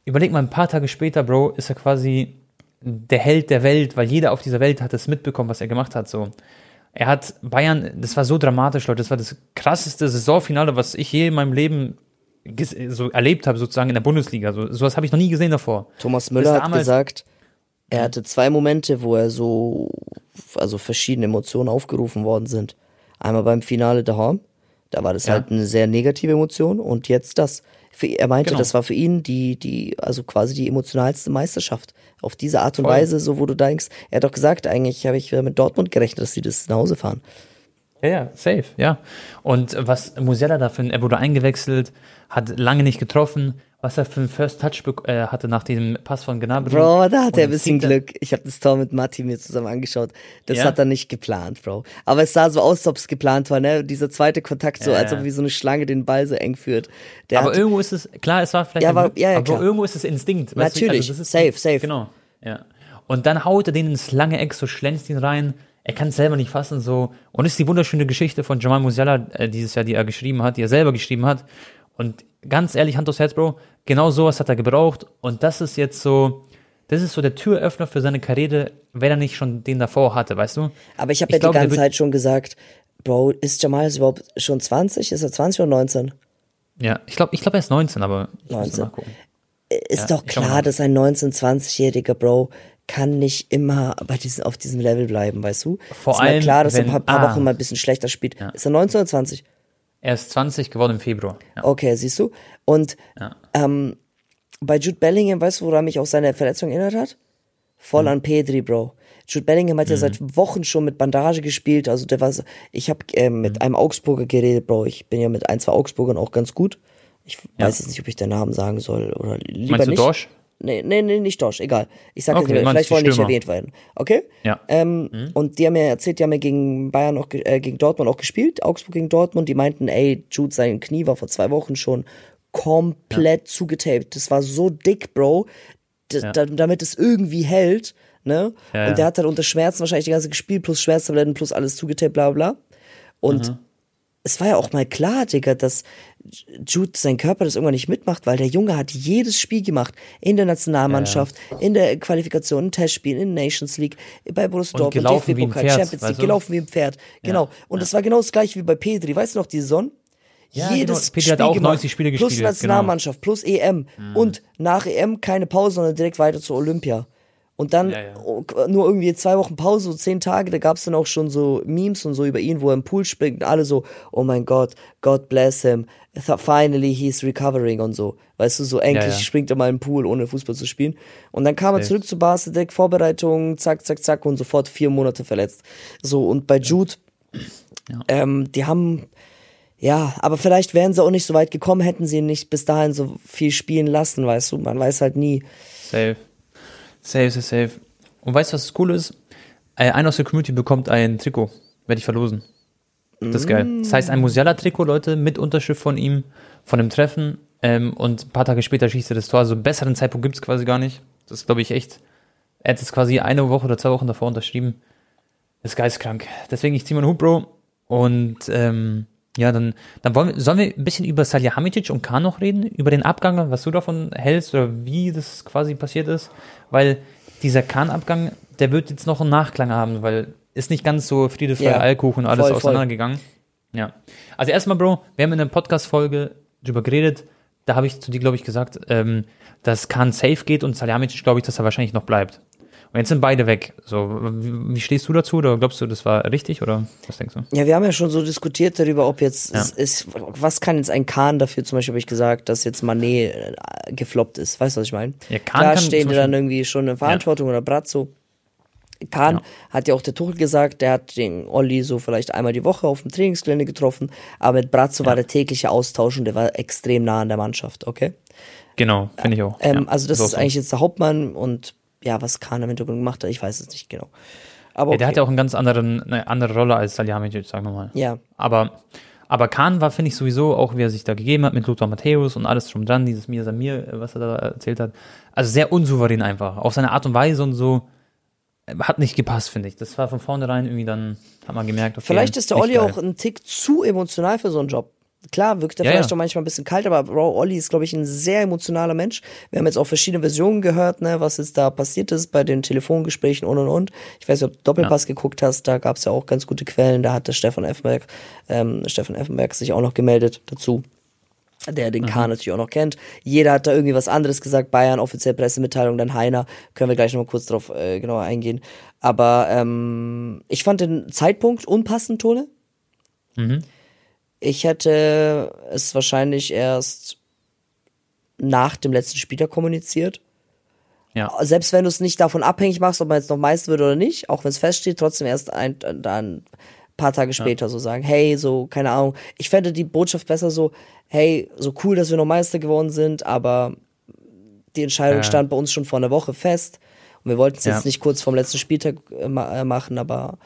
überleg mal, ein paar Tage später, Bro, ist er quasi der Held der Welt, weil jeder auf dieser Welt hat es mitbekommen, was er gemacht hat. So. Er hat Bayern, das war so dramatisch, Leute, das war das krasseste Saisonfinale, was ich je in meinem Leben so erlebt habe, sozusagen in der Bundesliga. So, sowas habe ich noch nie gesehen davor. Thomas Müller hat gesagt, er hatte zwei Momente, wo er so, also verschiedene Emotionen aufgerufen worden sind. Einmal beim Finale daheim, da war das Ja. halt eine sehr negative Emotion und jetzt das. Er meinte, Genau. das war für ihn die, die, also quasi die emotionalste Meisterschaft. Auf diese Art und Voll. Weise, so wo du denkst, er hat doch gesagt, eigentlich habe ich mit Dortmund gerechnet, dass sie das nach Hause fahren. Ja, ja, safe, ja. Und was Musiala da für ein, er wurde eingewechselt, hat lange nicht getroffen, was er für einen First Touch äh, hatte nach dem Pass von Gnabry. Bro, da hat er ein bisschen Glück. Ich habe das Tor mit Matti mir zusammen angeschaut. Das Ja? hat er nicht geplant, Bro. Aber es sah so aus, als ob es geplant war, ne? Dieser zweite Kontakt, so Ja, als ob wie so eine Schlange den Ball so eng führt. Der aber hat, irgendwo ist es, klar, es war vielleicht, Ja, aber- ja, ja, aber klar. irgendwo ist es Instinkt. Also Natürlich, ist, safe, safe. Genau, ja. Und dann haut er den ins lange Eck, so schlänzt ihn rein. Er kann es selber nicht fassen, so. Und es ist die wunderschöne Geschichte von Jamal Musiala äh, dieses Jahr, die er geschrieben hat, die er selber geschrieben hat. Und ganz ehrlich, Hand aufs Herz, Bro, genau sowas hat er gebraucht. Und das ist jetzt so, das ist so der Türöffner für seine Karriere, wenn er nicht schon den davor hatte, weißt du? aber ich habe ja glaube, die ganze Zeit schon gesagt, Bro, ist Jamal überhaupt schon 20? Ist er 20 oder 19? Ja, ich glaube, ich glaube, er ist 19, aber ich muss 19. mal gucken. Ist Ja, doch klar, dass ein 19-, 20-jähriger Bro kann nicht immer bei diesem, auf diesem Level bleiben, weißt du? Vor ist allem, klar, dass er ein paar, paar ah. Wochen mal ein bisschen schlechter spielt. Ja. Ist er 19 oder 20? Er ist 20 geworden im Februar. Ja. Okay, siehst du? Und Ja. ähm, bei Jude Bellingham, weißt du, woran mich auch seine Verletzung erinnert hat? Voll an Pedri, Bro. Jude Bellingham hat ja seit Wochen schon mit Bandage gespielt. Also der war, ich habe äh, mit einem Augsburger geredet, Bro. Ich bin ja mit ein, zwei Augsburgern auch ganz gut. Ich Ja. weiß jetzt nicht, ob ich den Namen sagen soll oder lieber Meinst du nicht. Dorsch? Nee, nee, nee, nicht Dorsch, egal. Ich sag Okay, jetzt vielleicht wollen nicht erwähnt werden. Okay? Ja. Ähm, Und die haben mir erzählt, die haben ja gegen Bayern auch, äh, gegen Dortmund auch gespielt, Augsburg gegen Dortmund. Die meinten, ey, Jude, sein Knie war vor zwei Wochen schon komplett zugetaped. Das war so dick, Bro, Ja. da, damit es irgendwie hält, ne? Ja, und ja. der hat halt unter Schmerzen wahrscheinlich die ganze gespielt, plus Schmerztabletten, plus alles zugetaped, bla bla. Und es war ja auch mal klar, Digga, dass Jude sein Körper das irgendwann nicht mitmacht, weil der Junge hat jedes Spiel gemacht. In der Nationalmannschaft, in der Qualifikation, in Testspielen, in Nations League, bei Borussia Und Dortmund, gelaufen wie ein DFB-Pokal, Champions League, gelaufen wie ein Pferd. Genau. Und das war genau das gleiche wie bei Pedri. Weißt du noch, die Saison? Ja, Jedes genau. Pedri hat auch 90 Spiele Plus gespielt, genau. Nationalmannschaft, plus EM. Und nach EM keine Pause, sondern direkt weiter zur Olympia. Und dann Ja, ja. oh, nur irgendwie zwei Wochen Pause, so zehn Tage, da gab's dann auch schon so Memes und so über ihn, wo er im Pool springt und alle so, oh mein Gott, God bless him, finally he's recovering und so. Weißt du, so endlich Ja, springt er mal im Pool, ohne Fußball zu spielen. Und dann kam er zurück zu direkt Vorbereitung, zack, zack, zack und sofort vier Monate verletzt. So, und bei Jude, ähm, die haben, ja, aber vielleicht wären sie auch nicht so weit gekommen, hätten sie ihn nicht bis dahin so viel spielen lassen, weißt du, man weiß halt nie. Safe. Safe, safe, safe. Und weißt du, was das Coole ist? Äh, Einer aus der Community bekommt ein Trikot. Werde ich verlosen. Das ist geil. Das heißt, ein Musiala-Trikot, Leute, mit Unterschrift von ihm, von dem Treffen. Ähm, und ein paar Tage später schießt er das Tor. Also einen besseren Zeitpunkt gibt's quasi gar nicht. Das ist, glaube ich, echt. Er hat es quasi eine Woche oder zwei Wochen davor unterschrieben. Das ist geistkrank. Deswegen, ich ziehe meinen Hut, Bro. Und ähm, ja, dann, dann wollen wir, sollen wir ein bisschen über Salihamidzic und Kahn noch reden? Über den Abgang, was du davon hältst oder wie das quasi passiert ist? Weil dieser Kahn-Abgang, der wird jetzt noch einen Nachklang haben, weil ist nicht ganz so Friede, Freude, Ja, Eierkuchen und alles voll, voll. auseinandergegangen. Ja. Also erstmal, Bro, wir haben in der Podcast-Folge drüber geredet, da habe ich zu dir, glaube ich, gesagt, ähm, dass Kahn safe geht und Salihamidzic, glaube ich, dass er wahrscheinlich noch bleibt. Und jetzt sind beide weg. So, wie, stehst du dazu? Oder glaubst du, das war richtig? Oder was denkst du? Ja, wir haben ja schon so diskutiert darüber, ob jetzt Ja. es ist, was kann jetzt ein Kahn dafür, zum Beispiel habe ich gesagt, dass jetzt Manet äh, gefloppt ist. Weißt du, was ich meine? Ja, Kahn Klar stehen die dann irgendwie schon in Verantwortung oder Brazzo. Kahn Ja. hat ja auch der Tuchel gesagt, der hat den Olli so vielleicht einmal die Woche auf dem Trainingsgelände getroffen, aber mit Brazzo war der tägliche Austausch und der war extrem nah an der Mannschaft, okay? Genau, finde ich auch. Ähm, Ja, also das auch ist so. eigentlich jetzt der Hauptmann und ja, was Kahn im Hintergrund gemacht hat, ich weiß es nicht genau. Aber Ja, der okay. hat ja auch einen ganz anderen, eine andere Rolle als Salihamidzic, sagen wir mal. ja, Aber, aber Kahn war, finde ich, sowieso, auch wie er sich da gegeben hat mit Lothar Matthäus und alles drum dran, dieses Mir Samir, äh, was er da erzählt hat. Also sehr unsouverän einfach. Auf seine Art und Weise und so. äh, Hat nicht gepasst, finde ich. Das war von vornherein irgendwie dann, hat man gemerkt, okay, Vielleicht ist der Olli auch ein Tick zu emotional für so einen Job. Klar, wirkt er Ja, vielleicht ja. auch manchmal ein bisschen kalt, aber Bro, Olli ist, glaube ich, ein sehr emotionaler Mensch. Wir haben jetzt auch verschiedene Versionen gehört, ne, was jetzt da passiert ist bei den Telefongesprächen und und und. Ich weiß nicht, ob du Doppelpass geguckt hast, da gab es ja auch ganz gute Quellen, da hat der Stefan Effenberg, ähm, Stefan Effenberg sich auch noch gemeldet dazu. Der den Kahn natürlich auch noch kennt. Jeder hat da irgendwie was anderes gesagt. Bayern, offiziell Pressemitteilung, dann Heiner. Können wir gleich nochmal kurz drauf äh, genauer eingehen. Aber ähm, ich fand den Zeitpunkt unpassend, Tone. Mhm. Ich hätte es wahrscheinlich erst nach dem letzten Spieltag kommuniziert. Ja. Selbst wenn du es nicht davon abhängig machst, ob man jetzt noch meist wird oder nicht, auch wenn es feststeht, trotzdem erst ein, dann paar Tage später so sagen, hey, so, keine Ahnung. Ich fände die Botschaft besser so, hey, so cool, dass wir noch Meister geworden sind, aber die Entscheidung Ja. stand bei uns schon vor einer Woche fest. Und wir wollten es Ja. jetzt nicht kurz vorm letzten Spieltag äh, äh, machen, aber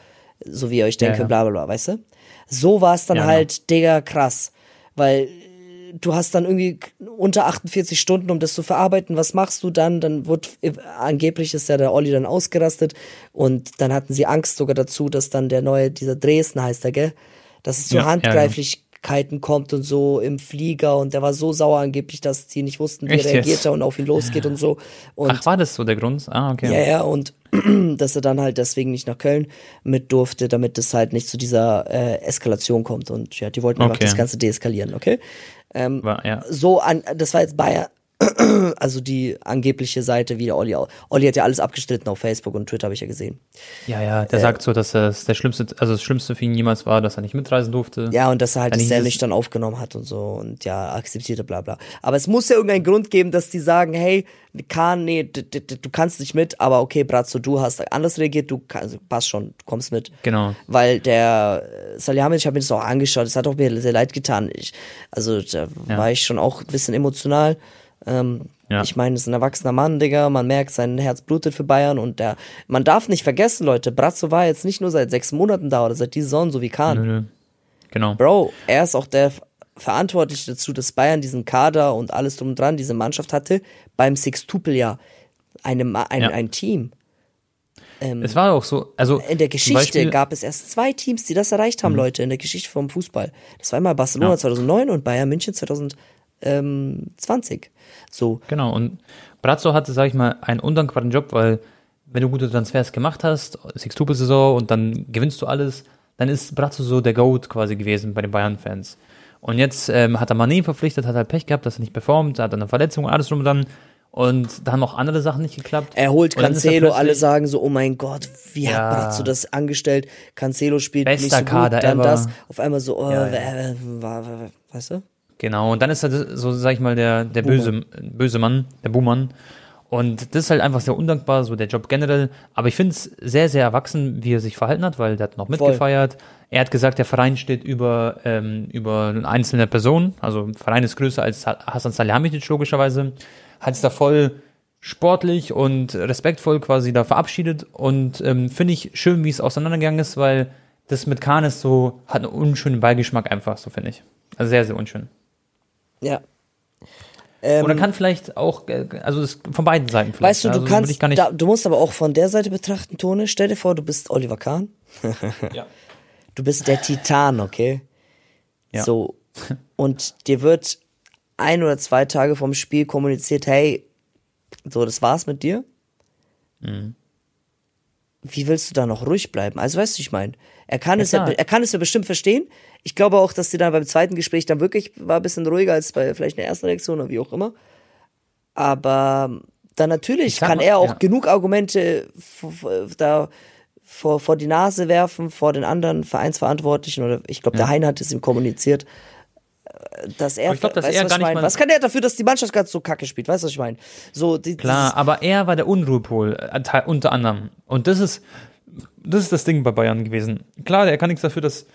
so wie ihr euch denkt, Ja, ja. bla bla bla, weißt du? So war es dann Ja, halt, Digga, krass. Weil äh, du hast dann irgendwie unter 48 Stunden, um das zu verarbeiten. Was machst du dann? Dann wird äh, angeblich ist ja der Olli dann ausgerastet und dann hatten sie Angst sogar dazu, dass dann der neue, dieser Dresden heißt der, gell? Dass es zu Ja, Handgreiflichkeiten kommt und so im Flieger und der war so sauer angeblich, dass die nicht wussten, wie Echt er reagiert und auf ihn losgeht und so. Und Ach, war das so der Grund? Ah, okay. ja, ja, und <clears throat> dass er dann halt deswegen nicht nach Köln mit durfte, damit es halt nicht zu dieser äh, Eskalation kommt. Und ja, die wollten einfach Okay. das Ganze deeskalieren, okay? Ähm, War, ja. so an, das war jetzt Bayern, <clears throat> Also die angebliche Seite, wie der Olli. Olli hat ja alles abgestritten auf Facebook und Twitter, habe ich ja gesehen. Ja, ja, der sagt so, dass es der schlimmste, also das Schlimmste für ihn jemals war, dass er nicht mitreisen durfte. Ja, und dass er halt das sehr nüchtern aufgenommen hat und so und ja, akzeptierte, bla bla. Aber es muss ja irgendeinen Grund geben, dass die sagen, hey, Kahn, nee, du kannst nicht mit, aber okay, Brazzo, du hast anders reagiert, du kannst, passt schon, du kommst mit. Genau. Weil der äh, Salihamidzic, ich habe mir das auch angeschaut, es hat auch mir sehr leid getan. Ich, also da Ja. war ich schon auch ein bisschen emotional. Ähm, Ja. Ich meine, es ist ein erwachsener Mann, Digga, man merkt, sein Herz blutet für Bayern und der, man darf nicht vergessen, Leute, Brazzo war jetzt nicht nur seit sechs Monaten da oder seit dieser Saison, so wie Kahn. Nö, nö. Genau. Bro, er ist auch der Verantwortliche dazu, dass Bayern diesen Kader und alles drum und dran, diese Mannschaft hatte, beim Sextupeljahr. Eine, Ma- ein, Ja. ein Team. Es war auch so, also In der Geschichte Beispiel- Mhm. gab es erst zwei Teams, die das erreicht haben, Leute, in der Geschichte vom Fußball. Das war einmal Barcelona Ja. 2009 und Bayern München 2020. So, Genau, und Brazzo hatte, sag ich mal, einen undankbaren Job, weil wenn du gute Transfers gemacht hast, Sextuple-Saison und dann gewinnst du alles, dann ist Brazzo so der Goat quasi gewesen bei den Bayern-Fans. Und jetzt ähm, hat er Mané verpflichtet, hat halt Pech gehabt, dass er nicht performt, hat eine Verletzung alles drum und dran. Und da haben auch andere Sachen nicht geklappt. er holt Cancelo, alle sagen so, oh mein Gott, wie Ja. hat Brazzo das angestellt? Cancelo spielt nicht Bester so gut, Kader dann ever. das. Auf einmal so, oh, Ja, ja. weißt du? Genau, und dann ist er so, sag ich mal, der, der böse, böse Mann, der Buhmann. Und das ist halt einfach sehr undankbar, so der Job generell. Aber ich finde es sehr, sehr erwachsen, wie er sich verhalten hat, weil der hat noch mitgefeiert. Er hat gesagt, der Verein steht über, ähm, über eine einzelne Person. Also der Verein ist größer als Hasan Salihamidzic logischerweise. Hat es da voll sportlich und respektvoll quasi da verabschiedet. Und ähm, finde ich schön, wie es auseinandergegangen ist, weil das mit Kahn ist so, hat einen unschönen Beigeschmack einfach, so finde ich. Also sehr, sehr unschön. Ja. Ähm, Oder kann vielleicht auch, äh, also das von beiden Seiten vielleicht. Weißt du, du also kannst, ich gar nicht, da, du musst aber auch von der Seite betrachten, Tone. Stell dir vor, du bist Oliver Kahn. <laughs> ja. Du bist der Titan, okay? Ja. So. Und dir wird ein oder zwei Tage vom Spiel kommuniziert, hey, so, das war's mit dir. Mhm. Wie willst du da noch ruhig bleiben? Also weißt du, ich meine, er kann Ja, es ja, er kann es ja bestimmt verstehen. Ich glaube auch, dass sie dann beim zweiten Gespräch dann wirklich war ein bisschen ruhiger als bei vielleicht einer ersten Reaktion oder wie auch immer. Aber dann natürlich kann mal, er auch ja. genug Argumente da vor, vor die Nase werfen, vor den anderen Vereinsverantwortlichen oder ich glaube, der Hein hat es ihm kommuniziert, dass er, Aber ich glaub, dass weißt er was gar ich mal- was kann der dafür, dass die Mannschaft gerade so kacke spielt, weißt du, was ich meine? So, die, Klar, aber er war der Unruhepol, äh, te- unter anderem. Und das ist, das ist das Ding bei Bayern gewesen. Klar, er kann nichts dafür, dass,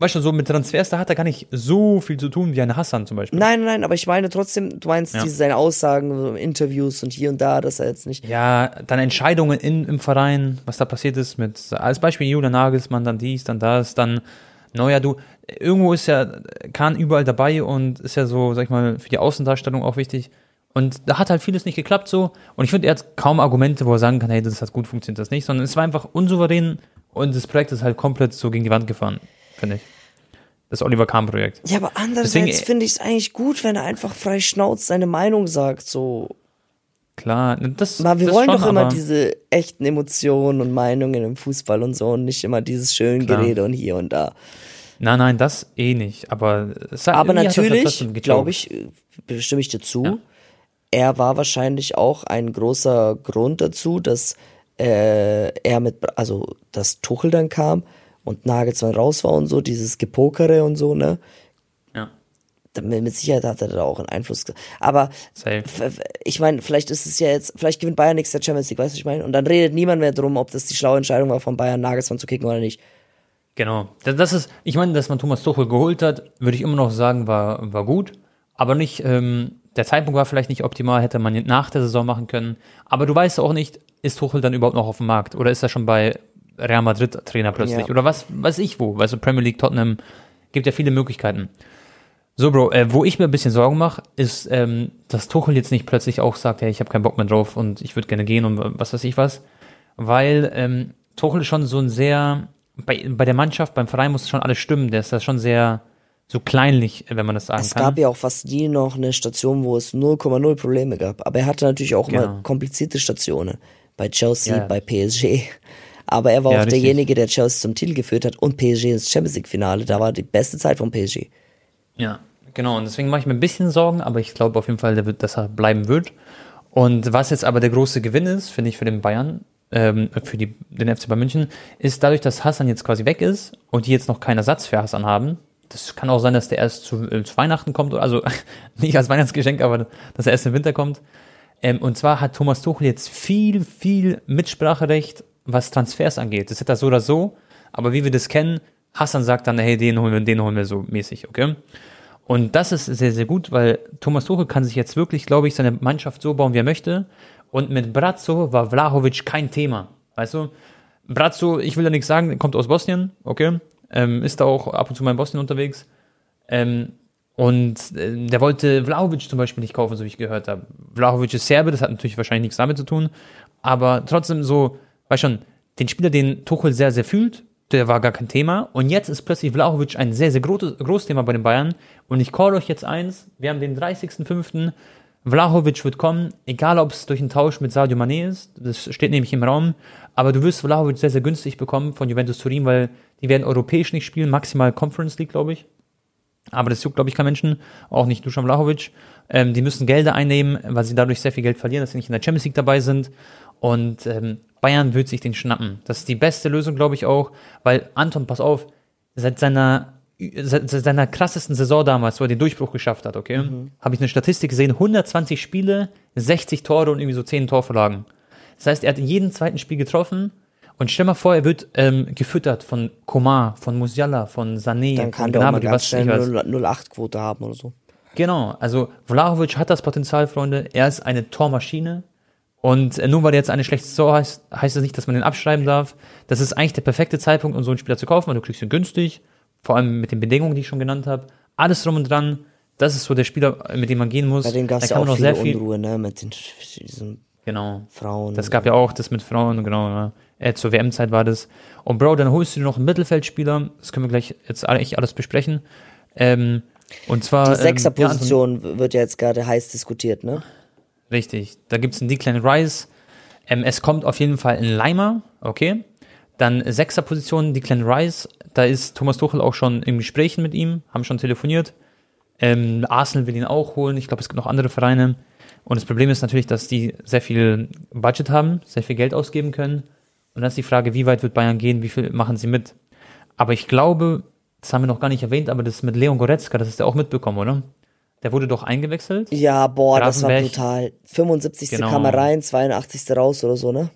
weißt du, so mit Transfers, da hat er gar nicht so viel zu tun wie ein Hassan zum Beispiel. Nein, nein, aber ich meine trotzdem, du meinst Ja. diese seine Aussagen, so Interviews und hier und da, dass er jetzt nicht. Ja, dann Entscheidungen in, im Verein, was da passiert ist mit, als Beispiel Julian Nagelsmann, dann dies, dann das, dann Neuer, du, irgendwo ist ja Kahn überall dabei und ist ja so, sag ich mal, für die Außendarstellung auch wichtig. Und da hat halt vieles nicht geklappt so. Und ich finde, er hat kaum Argumente, wo er sagen kann, hey, das hat gut funktioniert, das nicht, sondern es war einfach unsouverän und das Projekt ist halt komplett so gegen die Wand gefahren, finde ich. Das Oliver Kahn-Projekt. Ja, aber andererseits Deswegen- finde ich es eigentlich gut, wenn er einfach frei Schnauz seine Meinung sagt, so. Klar, das, Mal, wir das wollen schon, doch immer diese echten Emotionen und Meinungen im Fußball und so und nicht immer dieses Schöngerede und hier und da. Nein, nein, das eh nicht. Aber, es hat- Aber halt natürlich, glaube ich, äh, bestimme ich dir zu, Ja. er war wahrscheinlich auch ein großer Grund dazu, dass äh, er mit, also dass Tuchel dann kam und Nagelsmann raus war und so, dieses Gepokere und so, ne? Ja, Mit Sicherheit hat er da auch einen Einfluss. Aber safe. ich meine, vielleicht ist es ja jetzt, vielleicht gewinnt Bayern nächstes Jahr Champions League, weißt du, was ich meine? Und dann redet niemand mehr drum, ob das die schlaue Entscheidung war, von Bayern Nagelsmann zu kicken oder nicht. Genau. Das, das ist, ich meine, dass man Thomas Tuchel geholt hat, würde ich immer noch sagen, war, war gut. Aber nicht, ähm, der Zeitpunkt war vielleicht nicht optimal, hätte man nach der Saison machen können. Aber du weißt auch nicht, ist Tuchel dann überhaupt noch auf dem Markt? Oder ist er schon bei Real Madrid Trainer plötzlich? Ja. Oder was, weiß ich wo? Weißt du, Premier League, Tottenham, gibt ja viele Möglichkeiten. So, Bro, äh, wo ich mir ein bisschen Sorgen mache, ist, ähm, dass Tuchel jetzt nicht plötzlich auch sagt, hey, ich habe keinen Bock mehr drauf und ich würde gerne gehen und was weiß ich was. Weil ähm, Tuchel ist schon so ein sehr, bei, bei der Mannschaft, beim Verein muss schon alles stimmen. Der ist da schon sehr so kleinlich, wenn man das sagen Es kann. gab ja auch fast nie noch eine Station, wo es 0,0 Probleme gab. Aber er hatte natürlich auch Genau. mal komplizierte Stationen. Bei Chelsea, ja. bei PSG. Aber er war Ja, auch richtig. derjenige, der Chelsea zum Titel geführt hat und PSG ins Champions League Finale. Da war die beste Zeit von PSG. Ja, Genau, und deswegen mache ich mir ein bisschen Sorgen, aber ich glaube auf jeden Fall, dass er bleiben wird. Und was jetzt aber der große Gewinn ist, finde ich, für den Bayern, ähm, für die, den FC Bayern München, ist dadurch, dass Hassan jetzt quasi weg ist und die jetzt noch keinen Ersatz für Hassan haben. Das kann auch sein, dass der erst zu, äh, zu Weihnachten kommt, also <laughs> nicht als Weihnachtsgeschenk, aber dass er erst im Winter kommt. Ähm, und zwar hat Thomas Tuchel jetzt viel, viel Mitspracherecht, was Transfers angeht. Das ist das so oder so, aber wie wir das kennen, Hassan sagt dann, hey, den holen wir, den holen wir so mäßig, okay? Und das ist sehr, sehr gut, weil Thomas Tuchel kann sich jetzt wirklich, glaube ich, seine Mannschaft so bauen, wie er möchte. Und mit Brazzo war Vlahovic kein Thema. Weißt du? Brazzo, ich will da nichts sagen, kommt aus Bosnien, okay? Ähm, ist da auch ab und zu mal in Bosnien unterwegs. Ähm, und äh, der wollte Vlahovic zum Beispiel nicht kaufen, so wie ich gehört habe. Vlahovic ist Serbe, das hat natürlich wahrscheinlich nichts damit zu tun. Aber trotzdem so, weißt schon, den Spieler, den Tuchel sehr, sehr fühlt, der war gar kein Thema. Und jetzt ist plötzlich Vlahovic ein sehr, sehr großes, großes Thema bei den Bayern. Und ich call euch jetzt eins, wir haben den 30.05. Vlahovic wird kommen, egal ob es durch einen Tausch mit Sadio Mané ist, das steht nämlich im Raum, aber du wirst Vlahovic sehr, sehr günstig bekommen von Juventus Turin, weil die werden europäisch nicht spielen, maximal Conference League, glaube ich. Aber das juckt, glaube ich, kein Menschen, auch nicht Dusan Vlahovic. Ähm, die müssen Gelder einnehmen, weil sie dadurch sehr viel Geld verlieren, dass sie nicht in der Champions League dabei sind. Und ähm, Bayern wird sich den schnappen. Das ist die beste Lösung, glaube ich auch, weil Anton, pass auf, seit seiner seit, seiner krassesten Saison damals, wo er den Durchbruch geschafft hat, okay, mhm. habe ich eine Statistik gesehen, 120 Spiele, 60 Tore und irgendwie so 10 Torvorlagen. Das heißt, er hat in jedem zweiten Spiel getroffen und stell mal vor, er wird ähm, gefüttert von Komar, von Musiala, von Sané, Dann kann von der auch mal Gnabry, was weiß ich was. 0,8-Quote haben oder so. Genau, also Vlahovic hat das Potenzial, Freunde. Er ist eine Tormaschine. Und äh, nur weil er jetzt eine schlechte Saison heißt, heißt das nicht, dass man den abschreiben darf. Das ist eigentlich der perfekte Zeitpunkt, um so einen Spieler zu kaufen, weil du kriegst ihn günstig, vor allem mit den Bedingungen, die ich schon genannt habe. Alles drum und dran. Das ist so der Spieler, mit dem man gehen muss. Bei dem gab es Da ja auch noch viele sehr viel. Unruhe, ne, mit den diesen Genau. Frauen. Das gab ja auch das mit Frauen, genau. Ja. Äh, zur WM-Zeit war das. Und Bro, dann holst du noch einen Mittelfeldspieler. Das können wir gleich jetzt eigentlich alles besprechen. Ähm, und zwar. Die ähm, ja, Sechserposition wird ja jetzt gerade heiß diskutiert, ne? Richtig. Da gibt's einen Declan Rice. Ähm, es kommt auf jeden Fall ein Leimer, okay. Dann Sechserposition, Declan Rice. Da ist Thomas Tuchel auch schon in Gesprächen mit ihm, haben schon telefoniert. Ähm, Arsenal will ihn auch holen. Ich glaube, es gibt noch andere Vereine. Und das Problem ist natürlich, dass die sehr viel Budget haben, sehr viel Geld ausgeben können. Und dann ist die Frage, wie weit wird Bayern gehen, wie viel machen sie mit? Aber ich glaube, das haben wir noch gar nicht erwähnt, aber das mit Leon Goretzka, das ist ja auch mitbekommen, oder? Der wurde doch eingewechselt. Ja, boah, das war brutal. 75. Genau. kam er rein, 82. raus oder so, ne?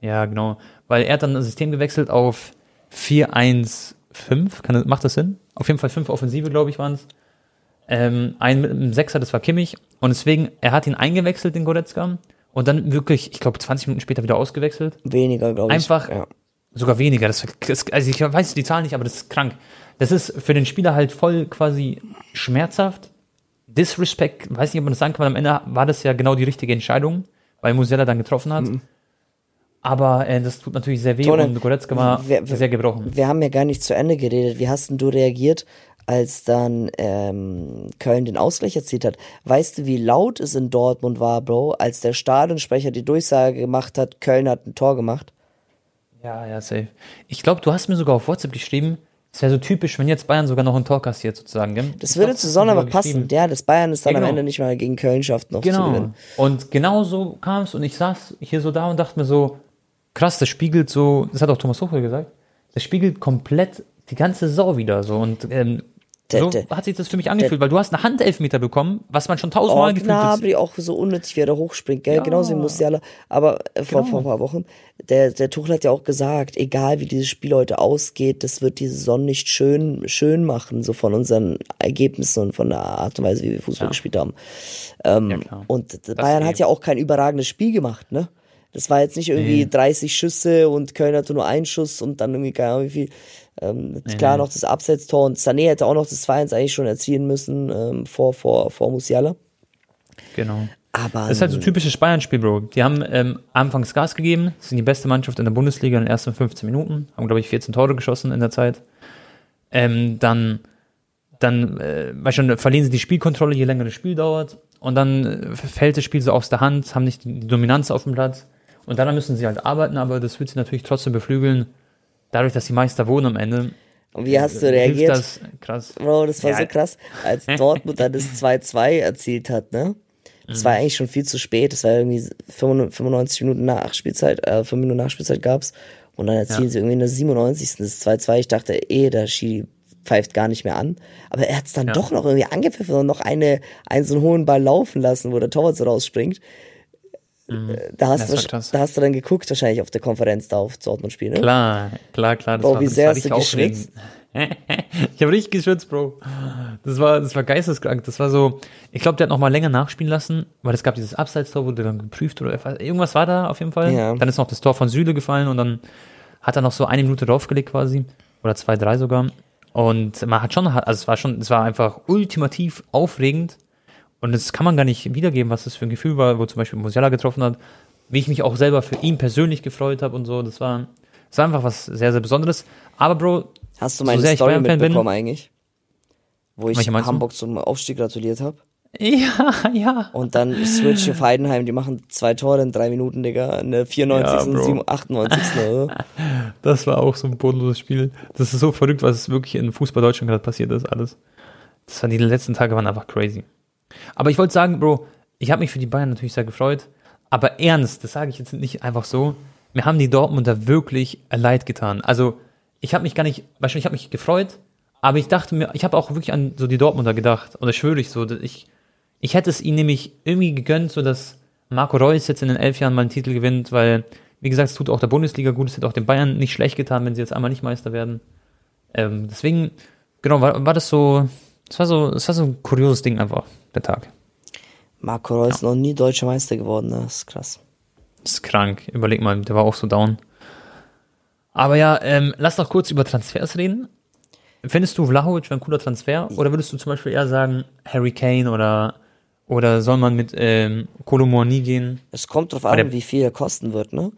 Ja, genau. Weil er hat dann das System gewechselt auf 4-1-5. Kann, macht das Sinn? Auf jeden Fall fünf Offensive, glaube ich, waren es. Ähm, ein mit einem Sechser, das war Kimmich. Und deswegen, er hat ihn eingewechselt, den Goretzka. Und dann wirklich, ich glaube, 20 Minuten später wieder ausgewechselt. Weniger, glaube ich. Einfach- Ja. Sogar weniger. Das, das, also ich weiß die Zahl nicht, aber das ist krank. Das ist für den Spieler halt voll quasi schmerzhaft. Disrespect, weiß nicht, ob man das sagen kann, weil am Ende war das ja genau die richtige Entscheidung, weil Musiala dann getroffen hat. Aber äh, das tut natürlich sehr weh Tone, und Goretzka war wer- wer- sehr gebrochen. Wir haben ja gar nicht zu Ende geredet. Wie hast denn du reagiert, als dann ähm, Köln den Ausgleich erzielt hat? Weißt du, wie laut es in Dortmund war, Bro, als der Stadionsprecher die Durchsage gemacht hat, Köln hat ein Tor gemacht? Ja, ja, safe. Ich glaube, du hast mir sogar auf WhatsApp geschrieben, es wäre so typisch, wenn jetzt Bayern sogar noch ein Tor kassiert, sozusagen. Gell? Das Ich würde glaub, zu Sonne aber passen. Ja, das Bayern ist dann Ja, am genau. Ende nicht mal gegen Köln schafft, noch zu Genau. gewinnen. Und genau so kam es und ich saß hier so da und dachte mir so, krass, das spiegelt so, das hat auch Thomas Tuchel gesagt, das spiegelt komplett die ganze Saison wieder so und ähm, so hat sich das für mich angefühlt, weil du hast einen Handelfmeter bekommen, was man schon tausendmal Oh, gefühlt hat. Gnabry auch so unnötig, wie er da hochspringt, gell? Ja. Genauso wie Musiala. Aber äh, vor, Genau. vor ein paar Wochen, der, der Tuchel hat ja auch gesagt, egal wie dieses Spiel heute ausgeht, das wird die Saison nicht schön, schön machen, so von unseren Ergebnissen und von der Art und Weise, wie wir Fußball Ja. gespielt haben. Ähm, Ja, und Bayern eh. hat ja auch kein überragendes Spiel gemacht, ne? Das war jetzt nicht irgendwie Nee. 30 Schüsse und Köln hatte nur einen Schuss und dann irgendwie, keine Ahnung, wie viel. Ähm, klar nee. noch das Absetztor und Sané hätte auch noch das 2-1 eigentlich schon erzielen müssen ähm, vor, vor, vor Musiala. Genau. Aber Das ist halt so ein typisches Bayern-Spiel, Bro. Die haben ähm, anfangs Gas gegeben, sind die beste Mannschaft in der Bundesliga in den ersten 15 Minuten, haben, glaube ich, 14 Tore geschossen in der Zeit. Ähm, dann dann äh, weißt schon, verlieren sie die Spielkontrolle, je länger das Spiel dauert. Und dann äh, fällt das Spiel so aus der Hand, haben nicht die Dominanz auf dem Platz. Und daran müssen sie halt arbeiten, aber das wird sie natürlich trotzdem beflügeln, dadurch, dass sie Meister wurden am Ende. Und wie hast du reagiert? das? Krass. Bro, das war Ja. so krass, als <laughs> Dortmund dann das 2-2 erzielt hat, ne? Das Mhm. war eigentlich schon viel zu spät. Das war irgendwie 95 Minuten nach Spielzeit, äh, 5 Minuten nach Spielzeit gab's. Und dann erzielen Ja. sie irgendwie in der 97. das 2-2. Ich dachte, eh, der Schiri pfeift gar nicht mehr an. Aber er hat's dann Ja. doch noch irgendwie angepfiffen und noch eine, einen so einen hohen Ball laufen lassen, wo der Torwart so rausspringt. Äh, Da, hast Mhm. Das du, da hast du dann geguckt, wahrscheinlich auf der Konferenz da auf Dortmund-Spiel, ne? Klar, klar, klar. Das Bro, war, wie das sehr hast du aufregend. <laughs> ich habe richtig geschwitzt, Bro. Das war, das war geisteskrank. Das war so, ich glaube, der hat noch mal länger nachspielen lassen, weil es gab dieses Abseits-Tor, wurde dann geprüft oder irgendwas war da auf jeden Fall. Ja. Dann ist noch das Tor von Süle gefallen und dann hat er noch so eine Minute draufgelegt quasi. Oder zwei, drei sogar. Und man hat schon, also es war schon, es war einfach ultimativ aufregend. Und das kann man gar nicht wiedergeben, was das für ein Gefühl war, wo zum Beispiel Musiala getroffen hat, wie ich mich auch selber für ihn persönlich gefreut habe und so. Das war, das war einfach was sehr, sehr Besonderes. Aber Bro, Hast du So meine ich Story Bayern-Fan bin- mitbekommen eigentlich? Wo ich du? Hamburg zum Aufstieg gratuliert habe. ja, ja. Und dann Switch auf Heidenheim, die machen zwei Tore in drei Minuten, Digga. Eine 94. Ja, und Bro. 7 98. oder so. <laughs> Das war auch so ein bodenloses Spiel. Das ist so verrückt, was wirklich in Fußball Deutschland gerade passiert ist, alles. Das waren die letzten Tage waren einfach crazy. Aber ich wollte sagen, Bro, ich habe mich für die Bayern natürlich sehr gefreut. Aber ernst, das sage ich jetzt nicht einfach so. Mir haben die Dortmunder wirklich leid getan. Also, ich habe mich gar nicht, wahrscheinlich habe mich gefreut, aber ich dachte mir, ich habe auch wirklich an so die Dortmunder gedacht. Und das schwöre ich so, dass ich, ich hätte es ihnen nämlich irgendwie gegönnt, so dass Marco Reus jetzt in den elf Jahren mal einen Titel gewinnt, weil, wie gesagt, es tut auch der Bundesliga gut, es hätte auch den Bayern nicht schlecht getan, wenn sie jetzt einmal nicht Meister werden. Ähm, deswegen, genau, war, war das so, das war so, das war so ein kurioses Ding einfach, Tag. Marco Reus ist noch nie deutscher Meister geworden, ne? Das ist krass. Das ist krank. Überleg mal, der war auch so down. Aber ja, ähm, lass doch kurz über Transfers reden. Findest du Vlahovic ein cooler Transfer? Oder würdest du zum Beispiel eher sagen, Harry Kane oder, oder soll man mit ähm, Kolomouani gehen? Es kommt drauf an, wie viel er kosten wird, ne?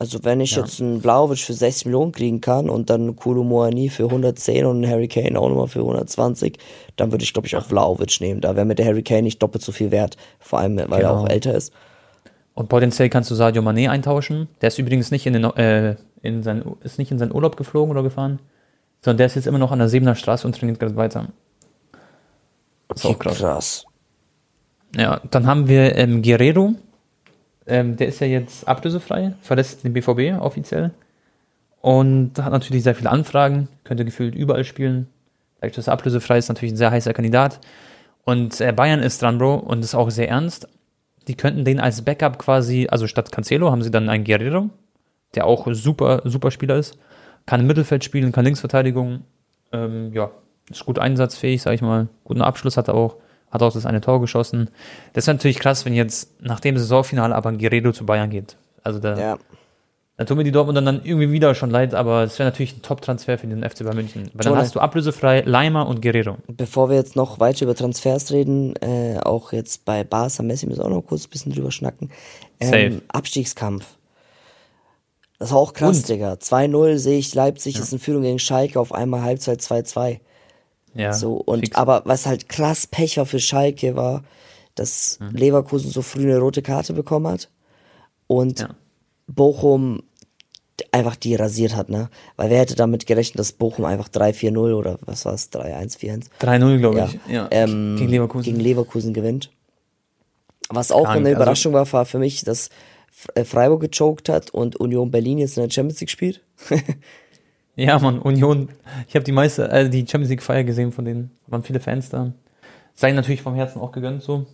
Also wenn ich Ja. jetzt einen Blaovic für 60 Millionen kriegen kann und dann einen Kulu Moani für 110 und einen Harry Kane auch nochmal für 120, dann würde ich, glaube ich, auch Vlaovic nehmen. Da wäre mir der Harry Kane nicht doppelt so viel wert, vor allem, weil er Genau. auch älter ist. Und potenziell kannst du Sadio Mané eintauschen. Der ist übrigens nicht in, den, äh, in sein, ist nicht in seinen Urlaub geflogen oder gefahren, sondern der ist jetzt immer noch an der Sebener Straße und trainiert gerade weiter. Das ist auch krass. krass. Ja, dann haben wir ähm, Guerrero. Ähm, der ist ja jetzt ablösefrei, verlässt den BVB offiziell. Und hat natürlich sehr viele Anfragen, könnte gefühlt überall spielen. Dadurch, dass er ablösefrei ist, natürlich ein sehr heißer Kandidat. Und äh, Bayern ist dran, Bro, und ist auch sehr ernst. Die könnten den als Backup quasi, also statt Cancelo haben sie dann einen Guerrero, der auch super, super Spieler ist. Kann im Mittelfeld spielen, kann Linksverteidigung. Ähm, ja, ist gut einsatzfähig, sag ich mal. Guten Abschluss hat er auch. Hat auch das eine Tor geschossen. Das wäre natürlich krass, wenn jetzt nach dem Saisonfinale aber ein Guerrero zu Bayern geht. Also da, Ja. da tun mir die Dortmunder dann irgendwie wieder schon leid, aber es wäre natürlich ein Top-Transfer für den FC Bayern München. Weil dann Schon, hast du ablösefrei Leimer und Guerrero. Bevor wir jetzt noch weiter über Transfers reden, äh, auch jetzt bei Barca Messi müssen wir auch noch kurz ein bisschen drüber schnacken. Ähm, Abstiegskampf. Das war auch krass, Und? Digga. 2-0 sehe ich, Leipzig ist in Führung gegen Schalke, auf einmal Halbzeit 2-2. Ja, So, und fix. aber was halt krass Pech war für Schalke war, dass Mhm. Leverkusen so früh eine rote Karte bekommen hat und Ja. Bochum einfach die rasiert hat, ne? Weil wer hätte damit gerechnet, dass Bochum einfach 3-4-0 oder was war es, 3-1, 4-1 3-0, glaube ja, ich. Ja. ähm, gegen Leverkusen. gegen Leverkusen gewinnt. Was auch Krank, eine also- Überraschung war, war für mich, dass äh, Freiburg gechoked hat und Union Berlin jetzt in der Champions League spielt. <laughs> Ja, Mann, Union. Ich habe die meiste, äh, die Champions League Feier gesehen von denen. Waren viele Fans da. Sei natürlich vom Herzen auch gegönnt so.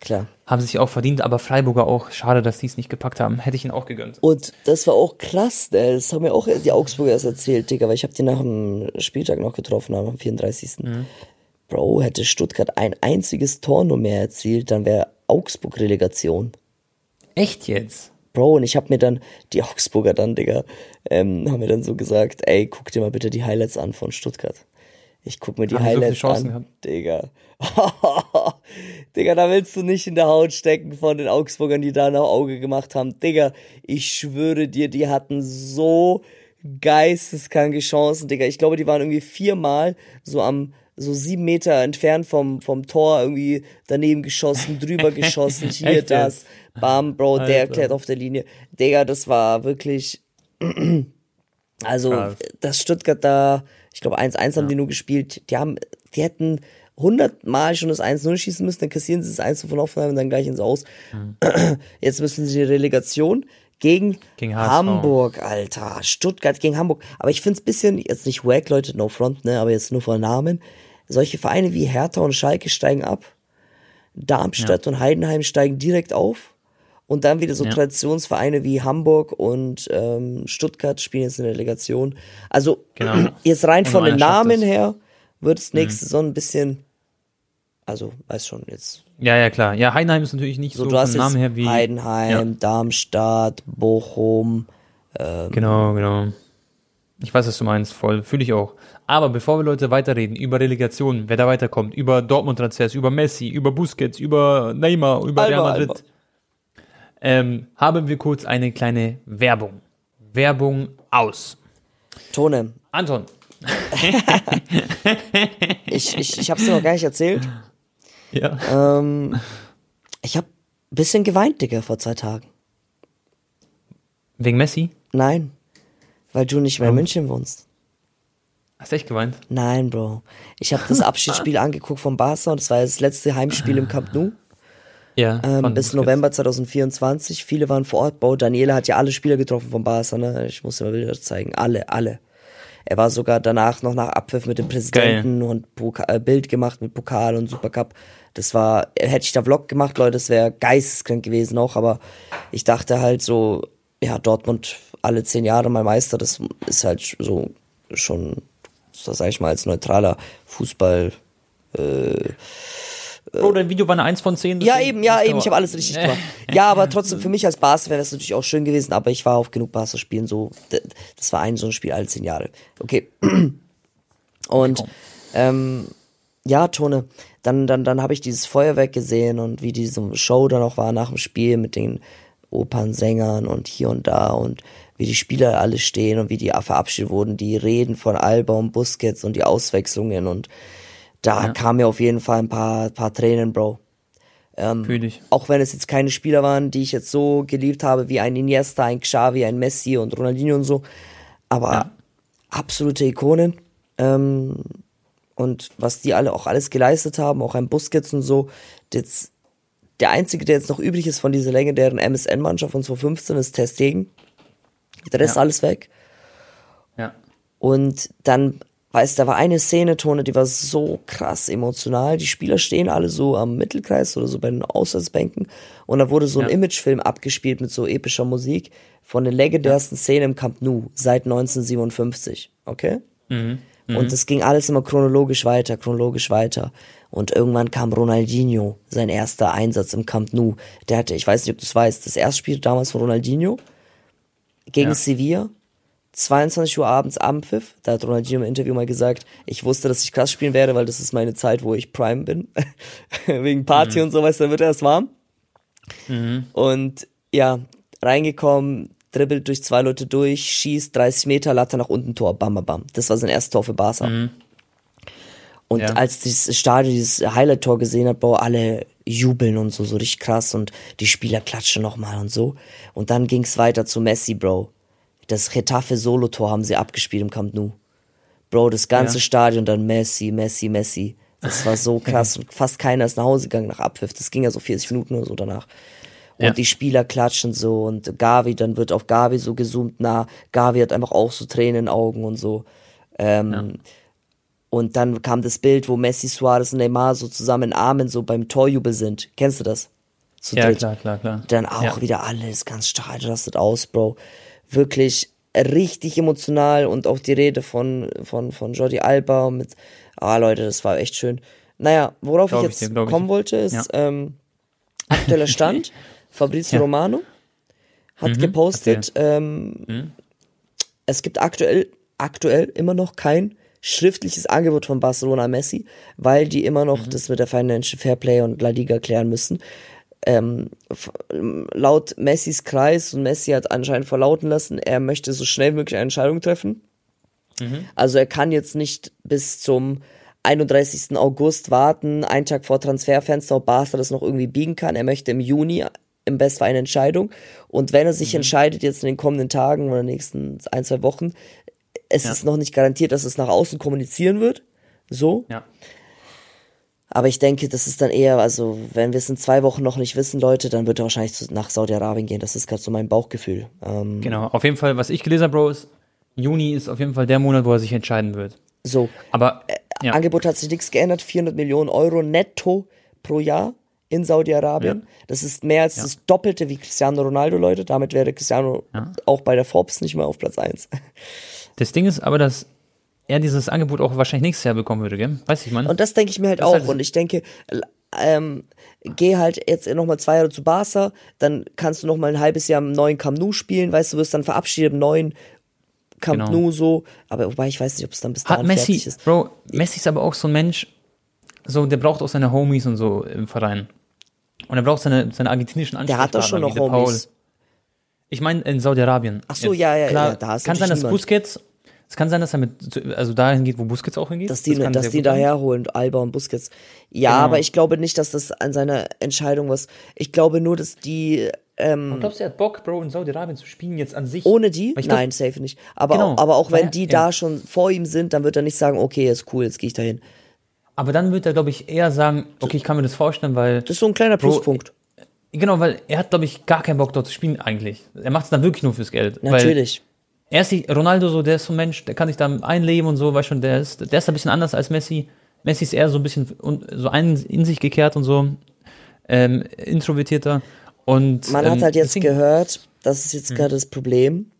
Klar. Haben sich auch verdient, aber Freiburger auch. Schade, dass die es nicht gepackt haben. Hätte ich ihnen auch gegönnt. Und das war auch krass, ne? das haben mir auch die Augsburger erst erzählt, Digga, weil ich habe die nach dem Spieltag noch getroffen, am 34. Mhm. Bro, hätte Stuttgart ein einziges Tor nur mehr erzielt, dann wäre Augsburg Relegation. Echt jetzt? Bro, und ich habe mir dann, die Augsburger dann, Digga, ähm, haben mir dann so gesagt, ey, guck dir mal bitte die Highlights an von Stuttgart. Ich guck mir die Haben so Highlights Chancen an, gehabt? Digga. <laughs> Digga, da willst du nicht in der Haut stecken von den Augsburgern, die da noch Auge gemacht haben. Digga, ich schwöre dir, die hatten so geisteskranke Chancen, Digga. Ich glaube, die waren irgendwie viermal so am so sieben Meter entfernt vom, vom Tor irgendwie daneben geschossen, drüber <laughs> geschossen, hier, das. Bam, Bro, der Alter. erklärt auf der Linie. Digga, das war wirklich. <clears throat> Also, Krass. dass Stuttgart da Ich glaube, 1-1 haben die nur gespielt. Die haben, die hätten 100 Mal schon das 1-0 schießen müssen, dann kassieren sie das 1 von Hoffenheim und dann gleich ins Aus. Mhm. Jetzt müssen sie die Relegation gegen, gegen Hamburg, Alter. Stuttgart gegen Hamburg. Aber ich finde es bisschen, jetzt nicht wack, Leute, no front, ne, aber jetzt nur vor Namen. Solche Vereine wie Hertha und Schalke steigen ab. Darmstadt ja. und Heidenheim steigen direkt auf. Und dann wieder so ja. Traditionsvereine wie Hamburg und ähm, Stuttgart spielen jetzt in der Relegation. Also genau. <clears throat> jetzt rein und von den Namen her wird es nächste mhm. Saison ein bisschen, also weiß schon jetzt. Ja, ja, klar. Ja, Heidenheim ist natürlich nicht so, so du hast Namen her wie Heidenheim, ja. Darmstadt, Bochum. Ähm, genau, genau. Ich weiß, was du meinst, voll. Fühle ich auch. Aber bevor wir Leute weiterreden über Relegation, wer da weiterkommt, über Dortmund-Transfers, über Messi, über Busquets, über Neymar, über Alba, Real Madrid, ähm, haben wir kurz eine kleine Werbung. Werbung aus. Tone. Anton. <laughs> ich ich, ich habe es dir noch gar nicht erzählt. Ja. Ähm, ich habe ein bisschen geweint, Digga, vor zwei Tagen. Wegen Messi? Nein, weil du nicht mehr in München wohnst. Hast du echt geweint? Nein, Bro. Ich habe das Abschiedsspiel <laughs> angeguckt von Barca und das war das letzte Heimspiel im Camp Nou. Ja. Ähm, bis November 2024. Viele waren vor Ort. Bro, Daniele hat ja alle Spieler getroffen von Barca, ne? Ich muss dir mal Bilder zeigen. Alle, alle. Er war sogar danach noch nach Abpfiff mit dem Präsidenten Geil. und Poka äh, Bild gemacht mit Pokal und Supercup. Das war, hätte ich da Vlog gemacht, Leute, das wäre geisteskrank gewesen auch, aber ich dachte halt so, ja, Dortmund alle zehn Jahre mal Meister, das ist halt so schon das sage ich mal als neutraler Fußball. Äh, Bro, dein Video war eine 1 von 10. Ja, eben, ja, eben, ich habe alles richtig gemacht. <laughs> Ja, aber trotzdem, für mich als Barca wäre das natürlich auch schön gewesen, aber ich war auf genug Barca spielen, so, das war ein so ein Spiel alle 10 Jahre. Okay. <clears throat> Und, ähm, ja, Tone, dann, dann, dann habe ich dieses Feuerwerk gesehen und wie diese Show dann auch war nach dem Spiel mit den Opernsängern und hier und da und wie die Spieler alle stehen und wie die verabschiedet wurden, die Reden von Alba und Busquets und die Auswechslungen und da ja. kam mir auf jeden Fall ein paar, paar Tränen, Bro. Ähm, ich. Auch wenn es jetzt keine Spieler waren, die ich jetzt so geliebt habe, wie ein Iniesta, ein Xavi, ein Messi und Ronaldinho und so. Aber ja. absolute Ikonen. Ähm, und was die alle auch alles geleistet haben, auch ein Busquets und so. Jetzt, der einzige, der jetzt noch übrig ist von dieser legendären MSN-Mannschaft von 2015 ist Testegen. Der Rest ja. alles weg. Ja. Und dann, weißt du, da war eine Szene, Tone, die war so krass emotional. Die Spieler stehen alle so am Mittelkreis oder so bei den Auswärtsbänken. Und da wurde so ein ja. Imagefilm abgespielt mit so epischer Musik von den legendärsten ja. Szenen im Camp Nou seit 1957. Okay? Mhm. Mhm. Und das ging alles immer chronologisch weiter, chronologisch weiter. Und irgendwann kam Ronaldinho, sein erster Einsatz im Camp Nou. Der hatte, ich weiß nicht, ob du es weißt, das erste Spiel damals von Ronaldinho gegen ja. Sevilla. 22 Uhr abends Abendpfiff. Da hat Ronaldinho im Interview mal gesagt, ich wusste, dass ich krass spielen werde, weil das ist meine Zeit, wo ich Prime bin. <laughs> Wegen Party mhm. und so, weißt du, dann wird erst warm. Mhm. Und ja, reingekommen, dribbelt durch zwei Leute durch, schießt 30 Meter, Latte nach unten, Tor, bam, bam, bam. Das war sein erstes Tor für Barca. Mhm. Und ja. als dieses Stadion dieses Highlight-Tor gesehen hat, boah, alle jubeln und so, so richtig krass und die Spieler klatschen nochmal und so. Und dann ging's weiter zu Messi, Bro. Das Retafe-Solo-Tor haben sie abgespielt im Camp Nou. Bro, das ganze ja. Stadion dann Messi, Messi, Messi. Das war so <laughs> krass und fast keiner ist nach Hause gegangen nach Abpfiff. Das ging ja so 40 Minuten oder so danach. Und ja. die Spieler klatschen so und Gavi, dann wird auf Gavi so gezoomt nah. Gavi hat einfach auch so Tränen in den Augen und so. Ähm, ja und dann kam das Bild, wo Messi, Suarez und Neymar so zusammen in Armen so beim Torjubel sind. Kennst du das? Zu ja, dritt. klar, klar, klar. Dann auch ja. wieder alles ganz stark rastet aus, Bro. Wirklich richtig emotional und auch die Rede von, von, von Jordi Alba mit, ah Leute, das war echt schön. Naja, worauf glaub ich jetzt ich kommen ich. wollte, ist ja. ähm, aktueller Stand. <laughs> Fabrizio Romano hat mhm, gepostet, ähm, mhm. es gibt aktuell, aktuell immer noch kein schriftliches Angebot von Barcelona Messi, weil die immer noch mhm. das mit der Financial Fairplay und La Liga klären müssen. Ähm, laut Messis Kreis und Messi hat anscheinend verlauten lassen, er möchte so schnell wie möglich eine Entscheidung treffen. Mhm. Also er kann jetzt nicht bis zum 31. August warten, einen Tag vor Transferfenster, ob Barca das noch irgendwie biegen kann. Er möchte im Juni im Bestfall eine Entscheidung. Und wenn er sich mhm. entscheidet, jetzt in den kommenden Tagen oder nächsten ein, zwei Wochen, es Ja. ist noch nicht garantiert, dass es nach außen kommunizieren wird. So. Ja. Aber ich denke, das ist dann eher, also wenn wir es in zwei Wochen noch nicht wissen, Leute, dann wird er wahrscheinlich nach Saudi-Arabien gehen. Das ist gerade so mein Bauchgefühl. Ähm, Genau. Auf jeden Fall, was ich gelesen habe, Bro, ist, Juni ist auf jeden Fall der Monat, wo er sich entscheiden wird. so. Aber, ja. Angebot hat sich nichts geändert. 400 Millionen Euro netto pro Jahr in Saudi-Arabien. Das ist mehr als das Doppelte wie Cristiano Ronaldo, Leute. Damit wäre Cristiano auch bei der Forbes nicht mehr auf Platz 1. Das Ding ist aber, dass er dieses Angebot auch wahrscheinlich nächstes Jahr bekommen würde, gell? Weiß ich, man. Und das denke ich mir halt Das auch. ist halt- und ich denke, ähm, geh halt jetzt nochmal zwei Jahre zu Barca, dann kannst du nochmal ein halbes Jahr im neuen Camp Nou spielen, weißt du, wirst dann verabschiedet im neuen Camp Genau. Nou so. Aber wobei ich weiß nicht, ob es dann bis Hat dahin Messi, fertig ist. Bro, Messi ist aber auch so ein Mensch, so, der braucht auch seine Homies und so im Verein. Und er braucht seine, seine argentinischen Der hat doch schon noch der Paul. Homies. Ich meine in Saudi-Arabien. Ach so, Jetzt. ja, ja, Klar, ja, da ist kann sein, dass Busquets, es kann sein, dass er mit, also dahin geht, wo Busquets auch hingeht. Dass die, kann dass sehr die gut sein. daherholen, Alba und Busquets. Ja, Genau. aber ich glaube nicht, dass das an seiner Entscheidung was. Ich glaube nur, dass die ähm, Glaubst du, er hat Bock, Bro, in Saudi-Arabien zu spielen jetzt an sich? ohne die, Weil glaub- nein, safe nicht. Aber, Genau, auch, aber auch wenn weil- die ja. da schon vor ihm sind, dann wird er nicht sagen, okay, ist cool, jetzt gehe ich dahin. Aber dann wird er, glaube ich, eher sagen, okay, ich kann mir das vorstellen, weil, Das ist so ein kleiner Bro, Pluspunkt. genau, weil er hat, glaube ich, gar keinen Bock dort zu spielen eigentlich. Er macht es dann wirklich nur fürs Geld. Weil Natürlich. Er ist die, Ronaldo so, der ist so ein Mensch, der kann sich da einleben und so, weißt schon, der ist, der ist ein bisschen anders als Messi. Messi ist eher so ein bisschen so ein, in sich gekehrt und so, ähm, introvertierter. Und, Man ähm, hat halt jetzt gehört, das ist jetzt Hm. gerade das Problem,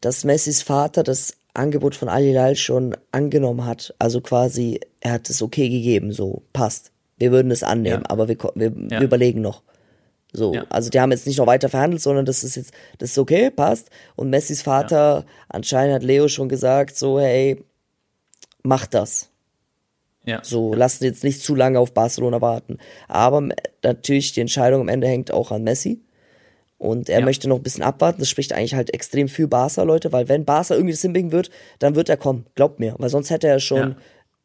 dass Messis Vater das Angebot von Al Hilal schon angenommen hat. Also quasi, er hat es okay gegeben, so, passt. Wir würden es annehmen, Ja. aber wir, wir, Ja. wir überlegen noch. So, Ja. also die haben jetzt nicht noch weiter verhandelt, sondern das ist jetzt, das ist okay, passt. Und Messis Vater, anscheinend hat Leo schon gesagt, so, hey, mach das. Ja. So, lassen jetzt nicht zu lange auf Barcelona warten. Aber natürlich, die Entscheidung am Ende hängt auch an Messi. Und er Ja. möchte noch ein bisschen abwarten. Das spricht eigentlich halt extrem für Barca, Leute, weil wenn Barca irgendwie das hinbiegen wird, dann wird er kommen. Glaubt mir. Weil sonst hätte er schon,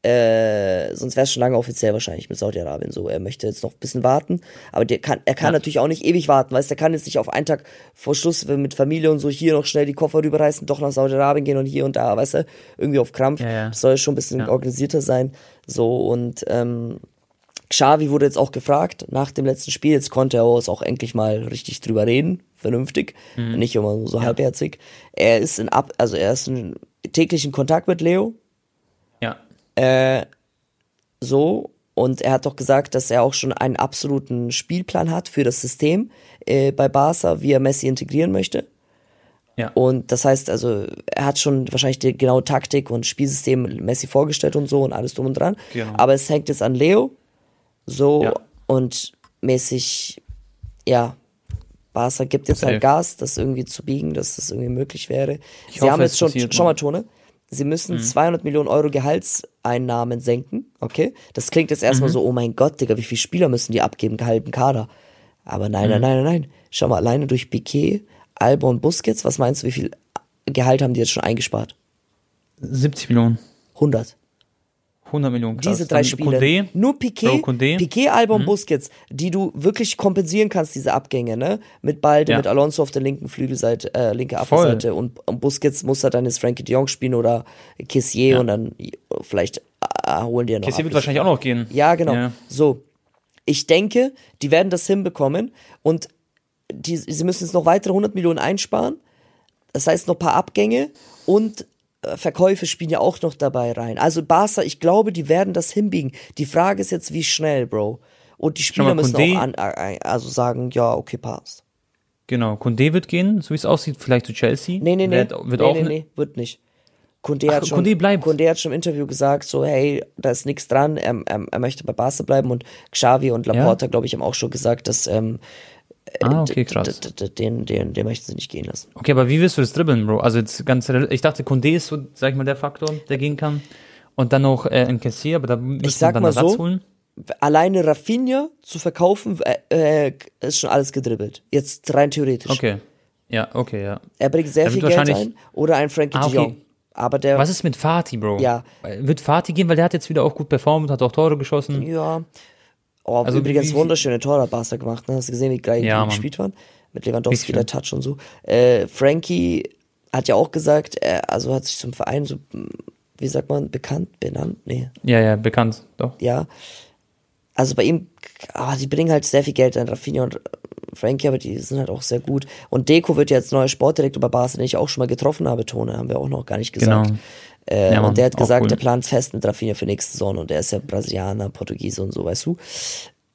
äh, sonst wäre es schon lange offiziell wahrscheinlich mit Saudi-Arabien so. Er möchte jetzt noch ein bisschen warten. Aber der kann, er kann Ja. natürlich auch nicht ewig warten, weißt du, er kann jetzt nicht auf einen Tag vor Schluss mit Familie und so hier noch schnell die Koffer rüberreißen, doch nach Saudi-Arabien gehen und hier und da, weißt du, irgendwie auf Krampf. Ja, ja. Das soll schon ein bisschen organisierter sein. So und ähm, Xavi wurde jetzt auch gefragt nach dem letzten Spiel. Jetzt konnte er auch auch endlich mal richtig drüber reden, vernünftig, Mhm. nicht immer so halbherzig. Er ist in ab, also er ist in täglichen Kontakt mit Leo. Äh, so und er hat doch gesagt, dass er auch schon einen absoluten Spielplan hat für das System äh, bei Barca, wie er Messi integrieren möchte. Ja. Und das heißt, also, er hat schon wahrscheinlich die genaue Taktik und Spielsystem Messi vorgestellt und so und alles drum und dran. Genau. Aber es hängt jetzt an Leo. So Ja. und mäßig, ja, Barca gibt jetzt halt Gas, das irgendwie zu biegen, dass das irgendwie möglich wäre. Ich Sie hoffe, haben jetzt schon, schau mal. Tone, sie müssen Mhm. 200 Millionen Euro Gehaltseinnahmen senken, okay? Das klingt jetzt erstmal Mhm. so, oh mein Gott, Digga, wie viele Spieler müssen die abgeben, gehalten Kader? Aber nein, Mhm. nein, nein, nein, nein. Schau mal, alleine durch Piquet, Alba und Busquets, was meinst du, wie viel Gehalt haben die jetzt schon eingespart? 70 Millionen. 100. 100 Millionen. Krass. Diese drei Spiele. Koundé, Nur Piquet. Mhm. Piquet, Alba und Busquets, die du wirklich kompensieren kannst, diese Abgänge, ne? Mit Balde, Ja. mit Alonso auf der linken Flügelseite, äh, linke Abwehrseite und, und Busquets muss er dann jetzt Frankie de Jong spielen oder Kessier Ja. und dann vielleicht äh, holen die ja noch Kessier wird wahrscheinlich auch noch gehen. Ja, genau. Ja. So. Ich denke, die werden das hinbekommen und die, sie müssen jetzt noch weitere 100 Millionen einsparen. Das heißt, noch ein paar Abgänge und Verkäufe spielen ja auch noch dabei rein. Also Barca, ich glaube, die werden das hinbiegen. Die Frage ist jetzt, wie schnell, Bro. Und die Spieler mal, müssen auch an, äh, also sagen, ja, okay, passt. Genau. Koundé wird gehen, so wie es aussieht, vielleicht zu Chelsea. Nee, nee, nee. Wird, wird nee, auch nee, ne- nee, wird nicht. Kunde Ach, hat, schon, Koundé bleibt. Koundé hat schon im Interview gesagt, so, hey, da ist nichts dran, er, er, er möchte bei Barca bleiben und Xavi und Laporta, glaube ich, haben auch schon gesagt, dass ähm, Ah, okay, d- krass. den, den, den möchten sie nicht gehen lassen. Okay, aber wie wirst du das dribbeln, Bro? Also jetzt ganz, ich dachte, Koundé ist so, sag ich mal, der Faktor, der gehen kann. Und dann noch äh, ein Kessier, aber da müssen wir dann mal Ersatz so, holen. alleine Rafinha zu verkaufen, äh, äh, ist schon alles gedribbelt. Jetzt rein theoretisch. Okay. Ja, okay, ja. Er bringt sehr Er viel Geld ein. Oder ein Frankie Ah, de okay. Jong. Aber der, Was ist mit Fatih, Bro? Ja. Wird Fatih gehen, weil der hat jetzt wieder auch gut performt, hat auch Tore geschossen. ja. Oh, Also übrigens wunderschöne Tore hat Barca gemacht. Ne? Hast du gesehen, wie geil Ja, die Mann. gespielt waren? Mit Lewandowski, der. Touch und so. Äh, Frankie hat ja auch gesagt, er, also hat sich zum Verein so, wie sagt man, bekannt, benannt, nee, Ja, ja, bekannt, doch. ja. Also bei ihm, ah, die bringen halt sehr viel Geld an, Rafinha und Frankie, aber die sind halt auch sehr gut. Und Deko wird ja jetzt neuer Sportdirektor bei Barca, den ich auch schon mal getroffen habe, Tone, haben wir auch noch gar nicht gesagt. Genau. Äh, Ja, Mann, und der hat gesagt, cool. der plant fest mit Rafinha für nächste Saison und der ist ja Brasilianer, Portugiese und so, weißt du.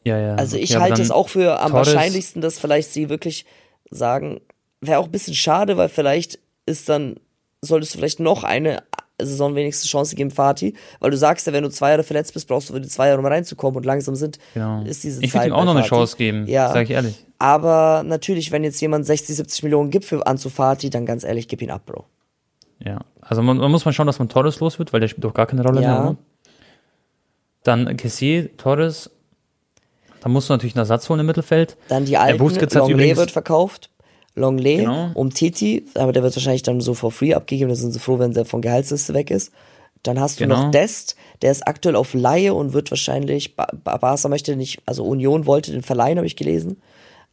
Ja, ja. Also ich aber halte es auch für am Torres- wahrscheinlichsten, dass vielleicht sie wirklich sagen, wäre auch ein bisschen schade, weil vielleicht ist dann, solltest du vielleicht noch eine Saison wenigstens Chance geben, Fatih, weil du sagst ja, wenn du zwei Jahre verletzt bist, brauchst du für die zwei Jahre, um reinzukommen und langsam sind, Genau. ist diese ich Zeit würde ihm auch noch eine Fatih. Chance geben, Ja. sag ich ehrlich. Aber natürlich, wenn jetzt jemand 60, 70 Millionen gibt für Ansu Fati, dann ganz ehrlich, gib ihn ab, Bro. Ja. Also man, man muss mal schauen, dass man Torres los wird, weil der spielt doch gar keine Rolle Ja. mehr. Dann Kessier, Torres. Da musst du natürlich einen Ersatz holen im Mittelfeld. Dann die alten, Busquets Longley übrigens- wird verkauft. Longley Genau. um Titi, aber der wird wahrscheinlich dann so for free abgegeben, da sind sie froh, wenn der von Gehaltsliste weg ist. Dann hast du Genau. noch Dest, der ist aktuell auf Laie und wird wahrscheinlich, Ba- Ba- Barca möchte nicht, also Union wollte den verleihen, habe ich gelesen,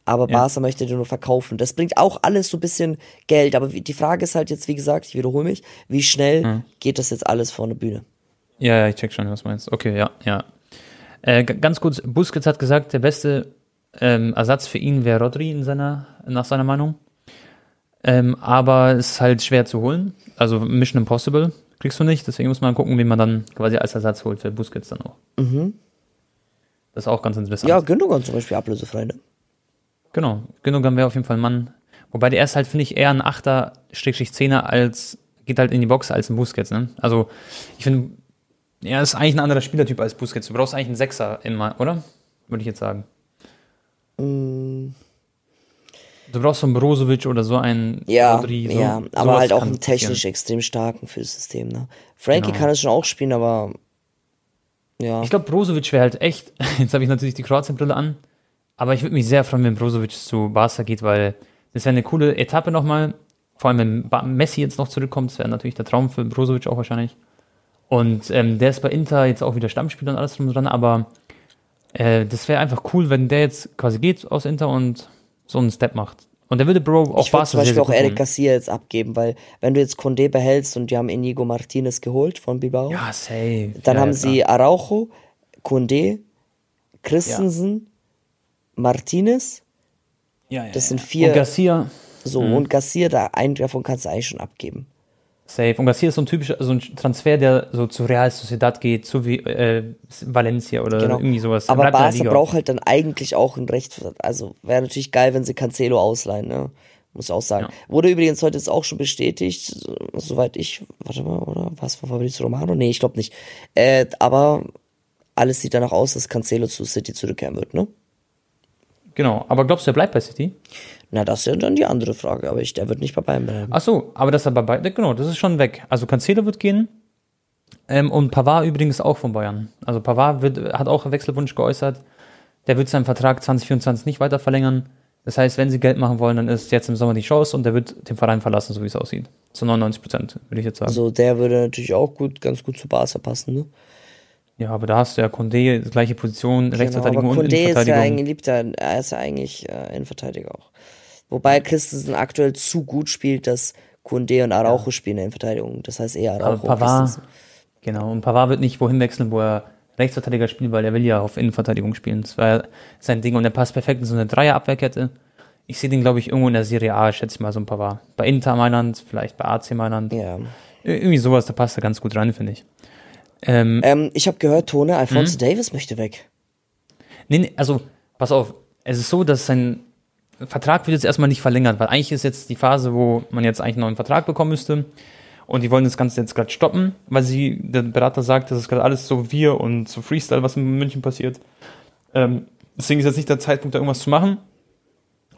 aber Ja. Barca möchte den nur verkaufen. Das bringt auch alles so ein bisschen Geld, aber die Frage ist halt jetzt, wie gesagt, ich wiederhole mich, wie schnell geht das jetzt alles vor eine Bühne? Ja, ja, ich check schon, was du meinst. Okay, ja, ja. Äh, ganz kurz, Busquets hat gesagt, der beste ähm, Ersatz für ihn wäre Rodri in seiner, nach seiner Meinung. Ähm, aber es ist halt schwer zu holen. Also Mission Impossible kriegst du nicht, deswegen muss man gucken, wen man dann quasi als Ersatz holt für Busquets dann auch. Das ist auch ganz interessant. Ja, Gündogan zum Beispiel ablösefrei, ne? Genau, Gündogan wäre auf jeden Fall ein Mann. Wobei der ist halt, finde ich, eher ein Achter, Schrägstrich Zehner als, geht halt in die Box als ein Busquets, ne? Also, ich finde, er ist eigentlich ein anderer Spielertyp als Busquets. Du brauchst eigentlich einen Sechser immer, oder? Würde ich jetzt sagen. Mm. Du brauchst so einen Brozovic oder so einen Ja, Rodri, so, ja, aber halt auch einen technisch extrem starken fürs System, ne? Frankie Genau. kann es schon auch spielen, aber ja. Ich glaube, Brozovic wäre halt echt, <laughs> jetzt habe ich natürlich die Kroatien-Brille an, aber ich würde mich sehr freuen, wenn Brozovic zu Barca geht, weil das wäre eine coole Etappe nochmal. Vor allem, wenn Messi jetzt noch zurückkommt, das wäre natürlich der Traum für Brozovic auch wahrscheinlich. Und ähm, der ist bei Inter jetzt auch wieder Stammspieler und alles drum dran, aber äh, das wäre einfach cool, wenn der jetzt quasi geht aus Inter und so einen Step macht. Und der würde Bro auch ich würde zum sehr, Beispiel auch Eric. Garcia jetzt abgeben, weil wenn du jetzt Condé behältst und die haben Inigo Martinez geholt von Bilbao, Ja, safe. dann ja, haben ja, sie Araujo, Condé, Christensen, Martinez, ja, ja, das ja. sind vier- Und Garcia, so Mhm. und Garcia, da einen davon kannst du eigentlich schon abgeben. Safe. Und Garcia ist so ein typischer, so ein Transfer, der so zu Real Sociedad geht, zu äh, Valencia oder Genau. irgendwie sowas. Er Aber Barca braucht halt dann eigentlich auch ein Recht, also wäre natürlich geil, wenn sie Cancelo ausleihen, ne? Muss ich auch sagen. Wurde übrigens heute jetzt auch schon bestätigt, so- soweit ich, warte mal, oder? Was von Fabrizio Romano? Nee, ich glaube nicht. Äh, aber alles sieht danach aus, dass Cancelo zu City zurückkehren wird, ne? Genau. Aber glaubst du, er bleibt bei City? Na, das ist ja dann die andere Frage, aber ich, der wird nicht bei Bayern bleiben. Ach so, aber das ist aber bei, genau, das ist schon weg. Also Cancelo wird gehen. Ähm, und Pavard übrigens auch von Bayern. Also Pavard wird, hat auch einen Wechselwunsch geäußert. Der wird seinen Vertrag 2024 nicht weiter verlängern. Das heißt, wenn sie Geld machen wollen, dann ist jetzt im Sommer die Chance und der wird den Verein verlassen, so wie es aussieht. Zu 99 Prozent, würde ich jetzt sagen. Also der würde natürlich auch gut, ganz gut zu Barca passen, ne? Ja, aber da hast du ja Condé, gleiche Position, Genau, aber Rechtsverteidigung und Condé ist ja Innenverteidigung. eigentlich, liebt er, er ist ja eigentlich äh, Innenverteidiger auch. Wobei Christensen aktuell zu gut spielt, dass Condé und Araujo spielen in der Innenverteidigung. Das heißt eher Aber Araujo und Pavard, Christensen. genau, und Pavard wird nicht wohin wechseln, wo er Rechtsverteidiger spielt, weil er will ja auf Innenverteidigung spielen. Das war ja sein Ding und er passt perfekt in so eine Dreierabwehrkette. Ich sehe den, glaube ich, irgendwo in der Serie A, schätze ich mal, so ein Pavard. Bei Inter Mailand, vielleicht bei AC Mailand. Ja. Ir- Irgendwie sowas, da passt er ganz gut rein, finde ich. Ähm, Ähm, ich habe gehört, Tone, Mhm. Alfonso Davis möchte weg. Nee, nee, also, pass auf. Es ist so, dass sein Vertrag wird jetzt erstmal nicht verlängert, weil eigentlich ist jetzt die Phase, wo man jetzt eigentlich einen neuen Vertrag bekommen müsste. Und die wollen das Ganze jetzt gerade stoppen, weil sie, der Berater sagt, das ist gerade alles so wir und so Freestyle, was in München passiert. Ähm, deswegen ist jetzt nicht der Zeitpunkt, da irgendwas zu machen.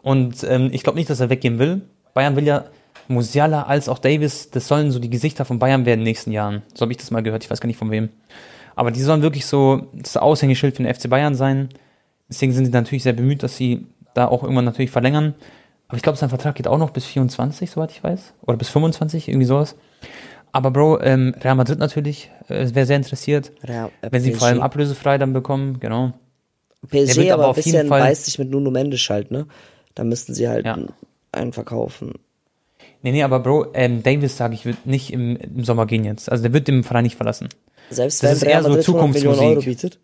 Und ähm, ich glaube nicht, dass er weggehen will. Bayern will ja Musiala als auch Davis, das sollen so die Gesichter von Bayern werden in den nächsten Jahren. So habe ich das mal gehört, ich weiß gar nicht von wem. Aber die sollen wirklich so das Aushängeschild für den FC Bayern sein. Deswegen sind sie natürlich sehr bemüht, dass sie da auch irgendwann natürlich verlängern. Aber ich glaube, sein Vertrag geht auch noch bis 24, soweit ich weiß. Oder bis 25, irgendwie sowas. Aber Bro, ähm, Real Madrid natürlich äh, wäre sehr interessiert. Ja, äh, Wenn sie PSG. vor allem ablösefrei dann bekommen, genau. PSG wird aber aber auf jeden Fall- beißt sich mit Nuno Mendes halt, ne? Da müssten sie halt Ja. einen verkaufen. Nee, nee, aber Bro, ähm, Davis, sage ich, wird nicht im, im Sommer gehen jetzt. Also der wird den Verein nicht verlassen. Selbst Das wenn ist Real eher so Madrid 100 Millionen Euro Zukunftsmusik. bietet.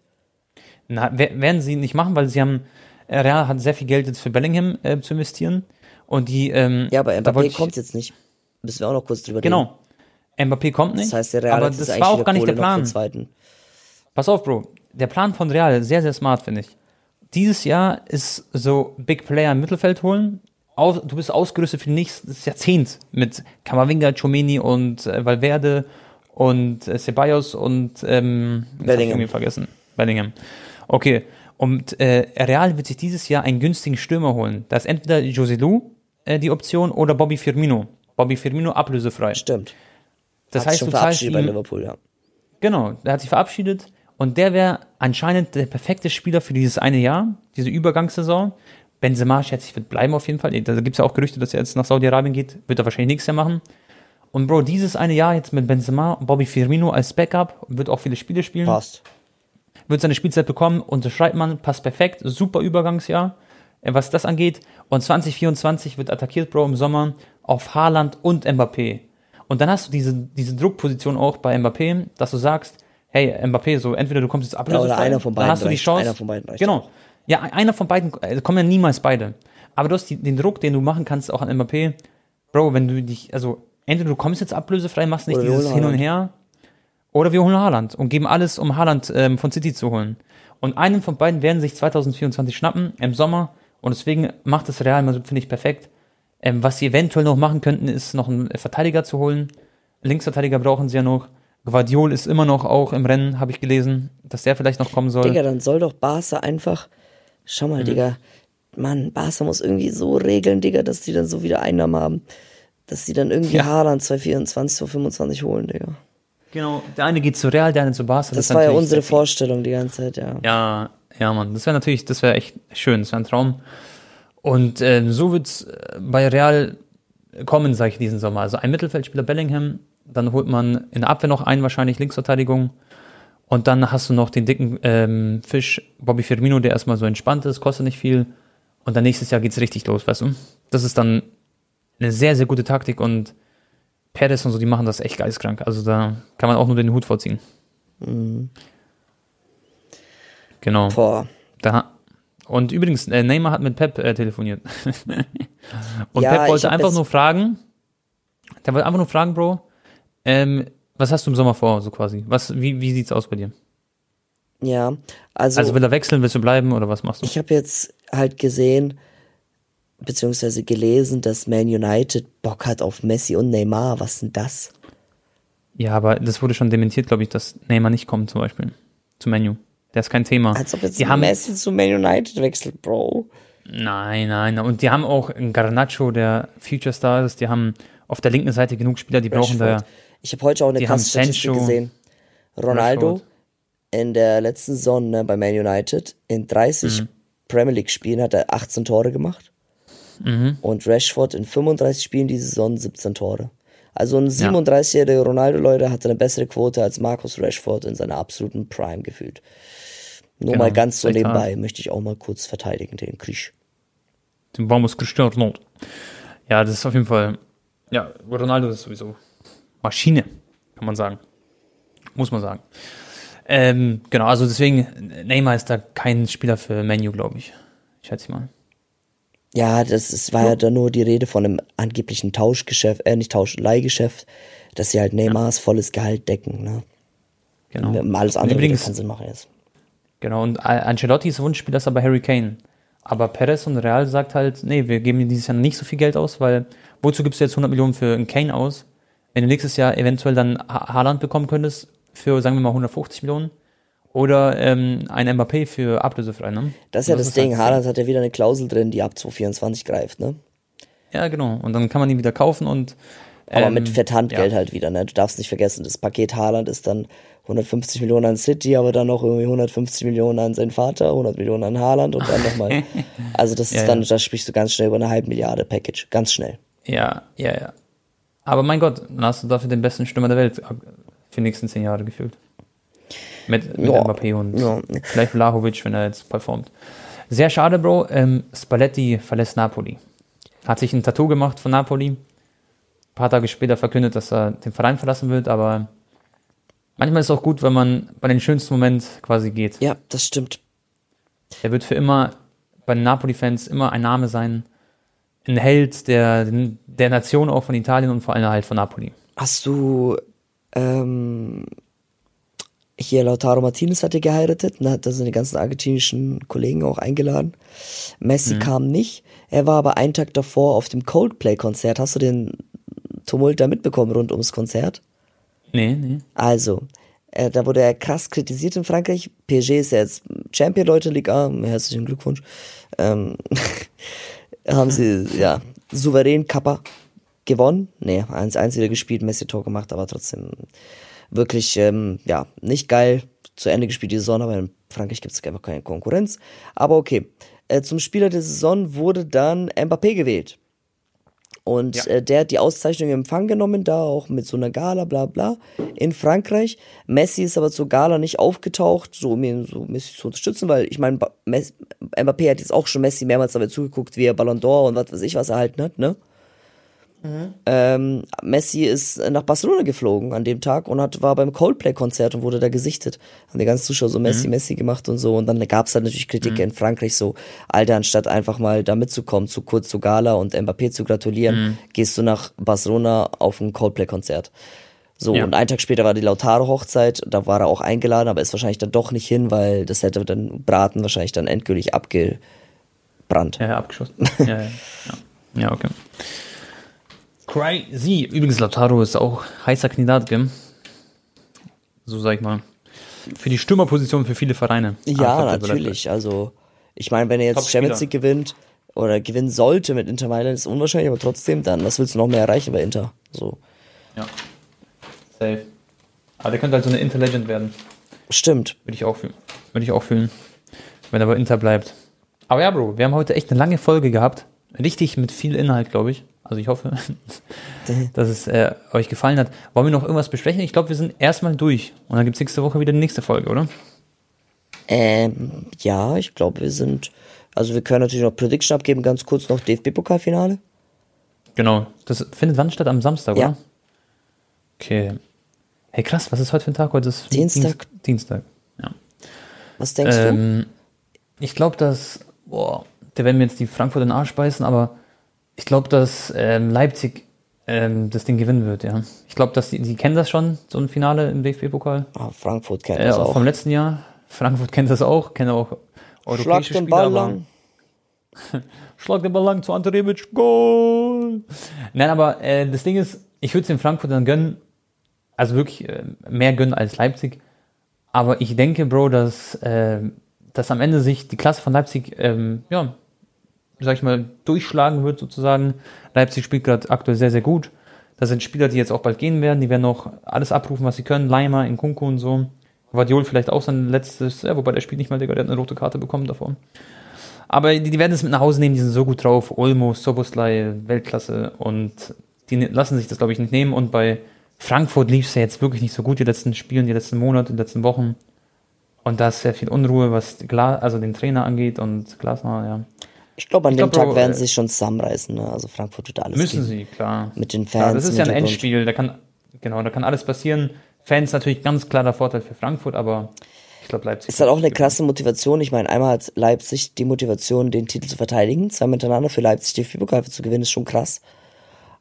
Na, wer- werden sie nicht machen, weil sie haben, Real hat sehr viel Geld jetzt für Bellingham äh, zu investieren. Und die, ähm, Ja, aber Mbappé ich- kommt jetzt nicht. Müssen wir auch noch kurz drüber reden. Genau. Mbappé kommt nicht. Das heißt, der Real aber das war auch gar nicht der Kohle Plan. Pass auf, Bro. Der Plan von Real, sehr, sehr smart, finde ich. Dieses Jahr ist so Big Player im Mittelfeld holen. Aus, du bist ausgerüstet für nächstes Jahrzehnt mit Kamavinga, Chomeni und äh, Valverde und äh, Ceballos und ähm, ich Bellingham. irgendwie vergessen. Bellingham. Okay. Und äh, Real wird sich dieses Jahr einen günstigen Stürmer holen. Da ist entweder Joselu äh, die Option oder Bobby Firmino. Bobby Firmino ablösefrei. Stimmt. Das Hat sich heißt, schon du zahlst verabschiedet bei ihm Liverpool, ja. Genau, der hat sich verabschiedet und der wäre anscheinend der perfekte Spieler für dieses eine Jahr, diese Übergangssaison. Benzema schätze ich wird bleiben auf jeden Fall. Da gibt es ja auch Gerüchte, dass er jetzt nach Saudi-Arabien geht, wird er wahrscheinlich nichts mehr machen. Und Bro, dieses eine Jahr jetzt mit Benzema, Bobby Firmino als Backup, wird auch viele Spiele spielen, Passt. Wird seine Spielzeit bekommen, unterschreibt man, passt perfekt, super Übergangsjahr, äh, was das angeht. Und 2024 wird attackiert, Bro, im Sommer auf Haaland und Mbappé. Und dann hast du diese, diese Druckposition auch bei Mbappé, dass du sagst, hey, Mbappé, so entweder du kommst jetzt ablösefrei, Ja, oder einer von dann beiden hast du die. Chance. Einer von beiden reicht Genau. Ja, einer von beiden, äh, kommen ja niemals beide. Aber du hast die, den Druck, den du machen kannst, auch an Mbappé. Bro, wenn du dich, also entweder du kommst jetzt ablösefrei, machst nicht Oder dieses Hin und her, oder wir holen Haaland und geben alles, um Haaland ähm, von City zu holen. Und einen von beiden werden sich 2024 schnappen, im Sommer. Und deswegen macht das Real Madrid, finde ich, perfekt. Ähm, was sie eventuell noch machen könnten, ist noch einen Verteidiger zu holen. Linksverteidiger brauchen sie ja noch. Guardiol ist immer noch auch im Rennen, habe ich gelesen, dass der vielleicht noch kommen soll. Digga, dann soll doch Barca einfach. Schau Mhm. mal, Digga. Mann, Barca muss irgendwie so regeln, Digga, dass die dann so wieder Einnahmen haben. Dass die dann irgendwie Ja. Haaland 2024, 2025 holen, Digga. Genau, der eine geht zu Real, der eine zu Barca. Das, ist war ja unsere Vorstellung die ganze Zeit, ja. Ja, ja, Mann. Das wäre natürlich, das wäre echt schön, das wäre ein Traum. Und äh, so wird's äh, bei Real kommen, sage ich, diesen Sommer. Also ein Mittelfeldspieler Bellingham, dann holt man in der Abwehr noch einen, wahrscheinlich Linksverteidigung. Und dann hast du noch den dicken ähm, Fisch Bobby Firmino, der erstmal so entspannt ist, kostet nicht viel. Und dann nächstes Jahr geht's richtig los, weißt du? Das ist dann eine sehr, sehr gute Taktik und Perez und so, die machen das echt geistkrank. Also da kann man auch nur den Hut vorziehen. Genau. Boah. Da, und übrigens, äh, Neymar hat mit Pep äh, telefoniert. <laughs> und Ja, Pep wollte einfach nur fragen, der wollte einfach nur fragen, Bro, ähm, was hast du im Sommer vor, so quasi? Was, wie, wie sieht's aus bei dir? Ja, also, Also will er wechseln, willst du bleiben oder was machst du? ich habe jetzt halt gesehen, beziehungsweise gelesen, dass Man United Bock hat auf Messi und Neymar. Was denn das? Ja, aber das wurde schon dementiert, glaube ich, dass Neymar nicht kommt zum Beispiel zu Menu. Der ist kein Thema. Als ob jetzt die haben, Messi zu Man United wechselt, Bro. Nein, nein, und die haben auch einen Garnacho, der Future Star ist. Die haben auf der linken Seite genug Spieler, die brauchen da. Rashford. Ich habe heute auch eine krasse Statistik gesehen. Ronaldo Rashford. in der letzten Saison ne, bei Man United in 30 Mhm. Premier League Spielen hat er 18 Tore gemacht. Mhm. Und Rashford in 35 Spielen diese Saison 17 Tore. Also ein 37-jähriger Ronaldo, Leute, hatte eine bessere Quote als Marcus Rashford in seiner absoluten Prime gefühlt. Nur Genau, mal ganz so nebenbei möchte ich auch mal kurz verteidigen, den Krieg. Den Vamos Cristiano Ronaldo. Ja, das ist auf jeden Fall. Ja, Ronaldo ist sowieso Maschine, kann man sagen. Muss man sagen. Ähm, genau, also deswegen, Neymar ist da kein Spieler für Menu, glaube ich. Schätze ich mal. Ja, das ist, war ja da nur die Rede von einem angeblichen Tauschgeschäft, äh, nicht Tausch, Leihgeschäft, dass sie halt Neymars volles Gehalt decken, ne? Genau. Alles Und andere übrigens, keinen Sinn machen jetzt. genau, und An- Ancelottis Wunschspieler ist aber Harry Kane. Aber Perez und Real sagt halt, nee, wir geben dir dieses Jahr nicht so viel Geld aus, weil wozu gibst du jetzt 100 Millionen für einen Kane aus, wenn du nächstes Jahr eventuell dann Ha- Haaland bekommen könntest für, sagen wir mal, 150 Millionen oder ähm, ein Mbappé für ablösefrei, ne? Das ist ja Und das, Ding, Haaland hat ja wieder eine Klausel drin, die ab 2024 greift, ne? Ja, genau. Und dann kann man ihn wieder kaufen und Aber ähm, mit Fetthandgeld ja. halt wieder, ne? Du darfst nicht vergessen, das Paket Haaland ist dann 150 Millionen an City, aber dann noch irgendwie 150 Millionen an seinen Vater, 100 Millionen an Haaland und dann nochmal. <laughs> Also das ist Ja, dann, ja. da sprichst du ganz schnell über eine halbe Milliarde Package, ganz schnell. Ja, ja, ja. Aber mein Gott, dann hast du dafür den besten Stürmer der Welt für die nächsten zehn Jahre gefühlt. Mit, mit Ja, Mbappé und ja. vielleicht Vlahovic, wenn er jetzt performt. Sehr schade, Bro. Ähm, Spalletti verlässt Napoli. Hat sich ein Tattoo gemacht von Napoli. paar Tage später verkündet, dass er den Verein verlassen wird, aber manchmal ist es auch gut, wenn man bei den schönsten Moment quasi geht. Ja, das stimmt. Er wird für immer bei den Napoli-Fans immer ein Name sein, ein Held der, der Nation auch von Italien und vor allem halt von Napoli. Hast du ähm, hier Lautaro Martinez hat er geheiratet und hat da seine ganzen argentinischen Kollegen auch eingeladen. Messi mhm. kam nicht. Er war aber einen Tag davor auf dem Coldplay-Konzert. Hast du den Tumult da mitbekommen rund ums Konzert? Nee, nee. Also, äh, da wurde er krass kritisiert in Frankreich. PSG ist ja jetzt Champion, Leute, Liga. Herzlichen Glückwunsch. Ähm, <laughs> haben sie, ja, souverän Kappa gewonnen. Nee, eins, eins wieder gespielt, Messi-Tor gemacht, aber trotzdem wirklich, ähm, ja, nicht geil zu Ende gespielt die Saison, aber in Frankreich gibt es einfach keine Konkurrenz. Aber okay. Äh, zum Spieler der Saison wurde dann Mbappé gewählt. Und ja. äh, der hat die Auszeichnung in Empfang genommen, da auch mit so einer Gala, bla bla, in Frankreich. Messi ist aber zur Gala nicht aufgetaucht, so um ihn so Messi zu unterstützen, weil ich meine, Mbappé hat jetzt auch schon Messi mehrmals dabei zugeguckt, wie er Ballon d'Or und was weiß ich was erhalten hat, ne? Mhm. Ähm, Messi ist nach Barcelona geflogen an dem Tag und hat, war beim Coldplay-Konzert und wurde da gesichtet. Haben die ganzen Zuschauer so Messi, mhm. Messi gemacht und so. Und dann gab es halt natürlich Kritik mhm. in Frankreich so, Alter, anstatt einfach mal da mitzukommen, zu kurz zu Gala und Mbappé zu gratulieren, mhm. gehst du nach Barcelona auf ein Coldplay-Konzert. So, ja. und einen Tag später war die Lautaro-Hochzeit, da war er auch eingeladen, aber ist wahrscheinlich dann doch nicht hin, weil das hätte dann Braten wahrscheinlich dann endgültig abgebrannt. Ja, abgeschossen. <laughs> ja, ja. ja, okay. Crazy. Übrigens, Lautaro ist auch heißer Kandidat, gell? So sag ich mal. Für die Stürmerposition für viele Vereine. Ja, ah, natürlich. Also, ich meine, wenn er jetzt Champions League gewinnt oder gewinnen sollte mit Inter Mailand, ist unwahrscheinlich, aber trotzdem, dann, was willst du noch mehr erreichen bei Inter? So. Ja. Safe. Aber der könnte halt so eine Inter-Legend werden. Stimmt. Würde ich auch fühlen. Würde ich auch fühlen. Wenn er bei Inter bleibt. Aber ja, Bro, wir haben heute echt eine lange Folge gehabt. Richtig mit viel Inhalt, glaube ich. Also ich hoffe, <laughs> dass es äh, euch gefallen hat. Wollen wir noch irgendwas besprechen? Ich glaube, wir sind erstmal durch. Und dann gibt es nächste Woche wieder die nächste Folge, oder? Ähm, ja, ich glaube, wir sind. Also wir können natürlich noch Prediction abgeben, ganz kurz noch DFB-Pokalfinale. Genau. Das findet wann statt? Am Samstag, ja. oder? Okay. Hey krass, was ist heute für ein Tag? Heute ist Dienstag. Dienst Dienstag, ja. Was denkst ähm, du? Ich glaube, dass, boah, der werden mir jetzt die Frankfurt in den Arsch beißen, aber ich glaube, dass ähm, Leipzig ähm, das Ding gewinnen wird, ja. Ich glaube, dass die, die kennen das schon, so ein Finale im DFB-Pokal. Ah, Frankfurt kennt äh, das auch. Vom letzten Jahr. Frankfurt kennt das auch, kennt auch europäische Schlag den Ball lang. <laughs> Schlag den Ball lang zu Ante Rebic, Goal! Nein, aber äh, das Ding ist, ich würde es den Frankfurtern gönnen, also wirklich äh, mehr gönnen als Leipzig. Aber ich denke, Bro, dass, äh, dass am Ende sich die Klasse von Leipzig ähm, ja, sag ich mal, durchschlagen wird sozusagen. Leipzig spielt gerade aktuell sehr, sehr gut. Da sind Spieler, die jetzt auch bald gehen werden, die werden noch alles abrufen, was sie können. Leimer, Nkunku und so. Guardiol vielleicht auch sein letztes, ja, wobei der spielt nicht mal, der hat eine rote Karte bekommen davor. Aber die, die werden es mit nach Hause nehmen, die sind so gut drauf. Olmo, Soboslai, Weltklasse und die ne, lassen sich das, glaube ich, nicht nehmen. Und bei Frankfurt lief es ja jetzt wirklich nicht so gut, die letzten Spiele, die letzten Monate, die letzten Wochen. Und da ist sehr viel Unruhe, was Gla also den Trainer angeht und Glasner, ja. Ich glaube, an ich dem glaub, Tag werden sie sich schon zusammenreißen. Ne? Also Frankfurt wird alles Müssen sie, klar. Mit den Fans. Klar, das ist ja ein Endspiel. Da kann, genau, da kann alles passieren. Fans natürlich ganz klar der Vorteil für Frankfurt, aber ich glaube, Leipzig. Ist halt auch eine krasse Motivation. Ich meine, einmal hat Leipzig die Motivation, den Titel zu verteidigen. Zwei miteinander für Leipzig die pokal zu gewinnen, ist schon krass.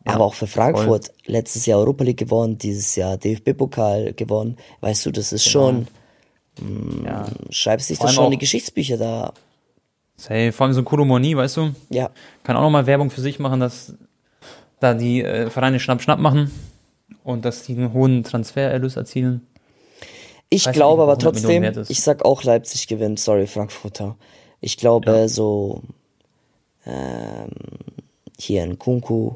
Ja, aber auch für Frankfurt voll. letztes Jahr Europa League gewonnen, dieses Jahr DFB-Pokal gewonnen. Weißt du, das ist genau. schon. Mh, ja. Schreibst dich das schon in die Geschichtsbücher da Hey, vor allem so Kuromoni, weißt du? Ja. Kann auch nochmal Werbung für sich machen, dass da die äh, Vereine Schnapp-Schnapp machen und dass die einen hohen Transfererlös erzielen. Ich Weiß glaube aber trotzdem, ich sag auch Leipzig gewinnt, sorry, Frankfurter. Ich glaube ja. so ähm, hier in Kunku.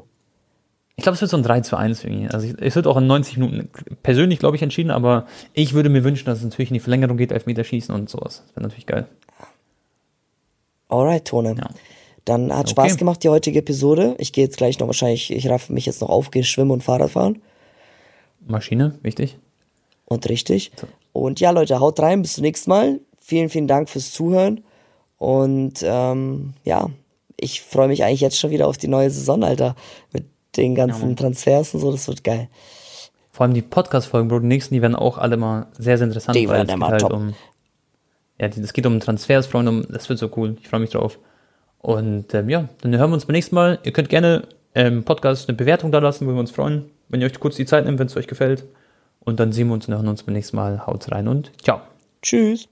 Ich glaube, es wird so ein 3 zu 1 irgendwie. Also es wird auch in 90 Minuten persönlich, glaube ich, entschieden, aber ich würde mir wünschen, dass es natürlich in die Verlängerung geht, Elfmeterschießen und sowas. Das wäre natürlich geil. Alright, Tone. Ja. Dann hat okay. Spaß gemacht, die heutige Episode. Ich gehe jetzt gleich noch wahrscheinlich, ich raff mich jetzt noch auf, gehe schwimmen und Fahrrad fahren. Maschine, wichtig. Und richtig. Und ja, Leute, haut rein, bis zum nächsten Mal. Vielen, vielen Dank fürs Zuhören. Und ähm, ja, ich freue mich eigentlich jetzt schon wieder auf die neue Saison, Alter. Mit den ganzen ja, Transfers und so, das wird geil. Vor allem die Podcast-Folgen, Bro, die nächsten, die werden auch alle mal sehr, sehr interessant. Die werden immer halt top. Um, ja, das geht um Transfers, Freunde, das wird so cool. Ich freue mich drauf. Und ähm, ja, dann hören wir uns beim nächsten Mal. Ihr könnt gerne im ähm, Podcast eine Bewertung da lassen, würden wir uns freuen, wenn ihr euch kurz die Zeit nehmt, wenn es euch gefällt. Und dann sehen wir uns und hören uns beim nächsten Mal. Haut rein und ciao. Tschüss.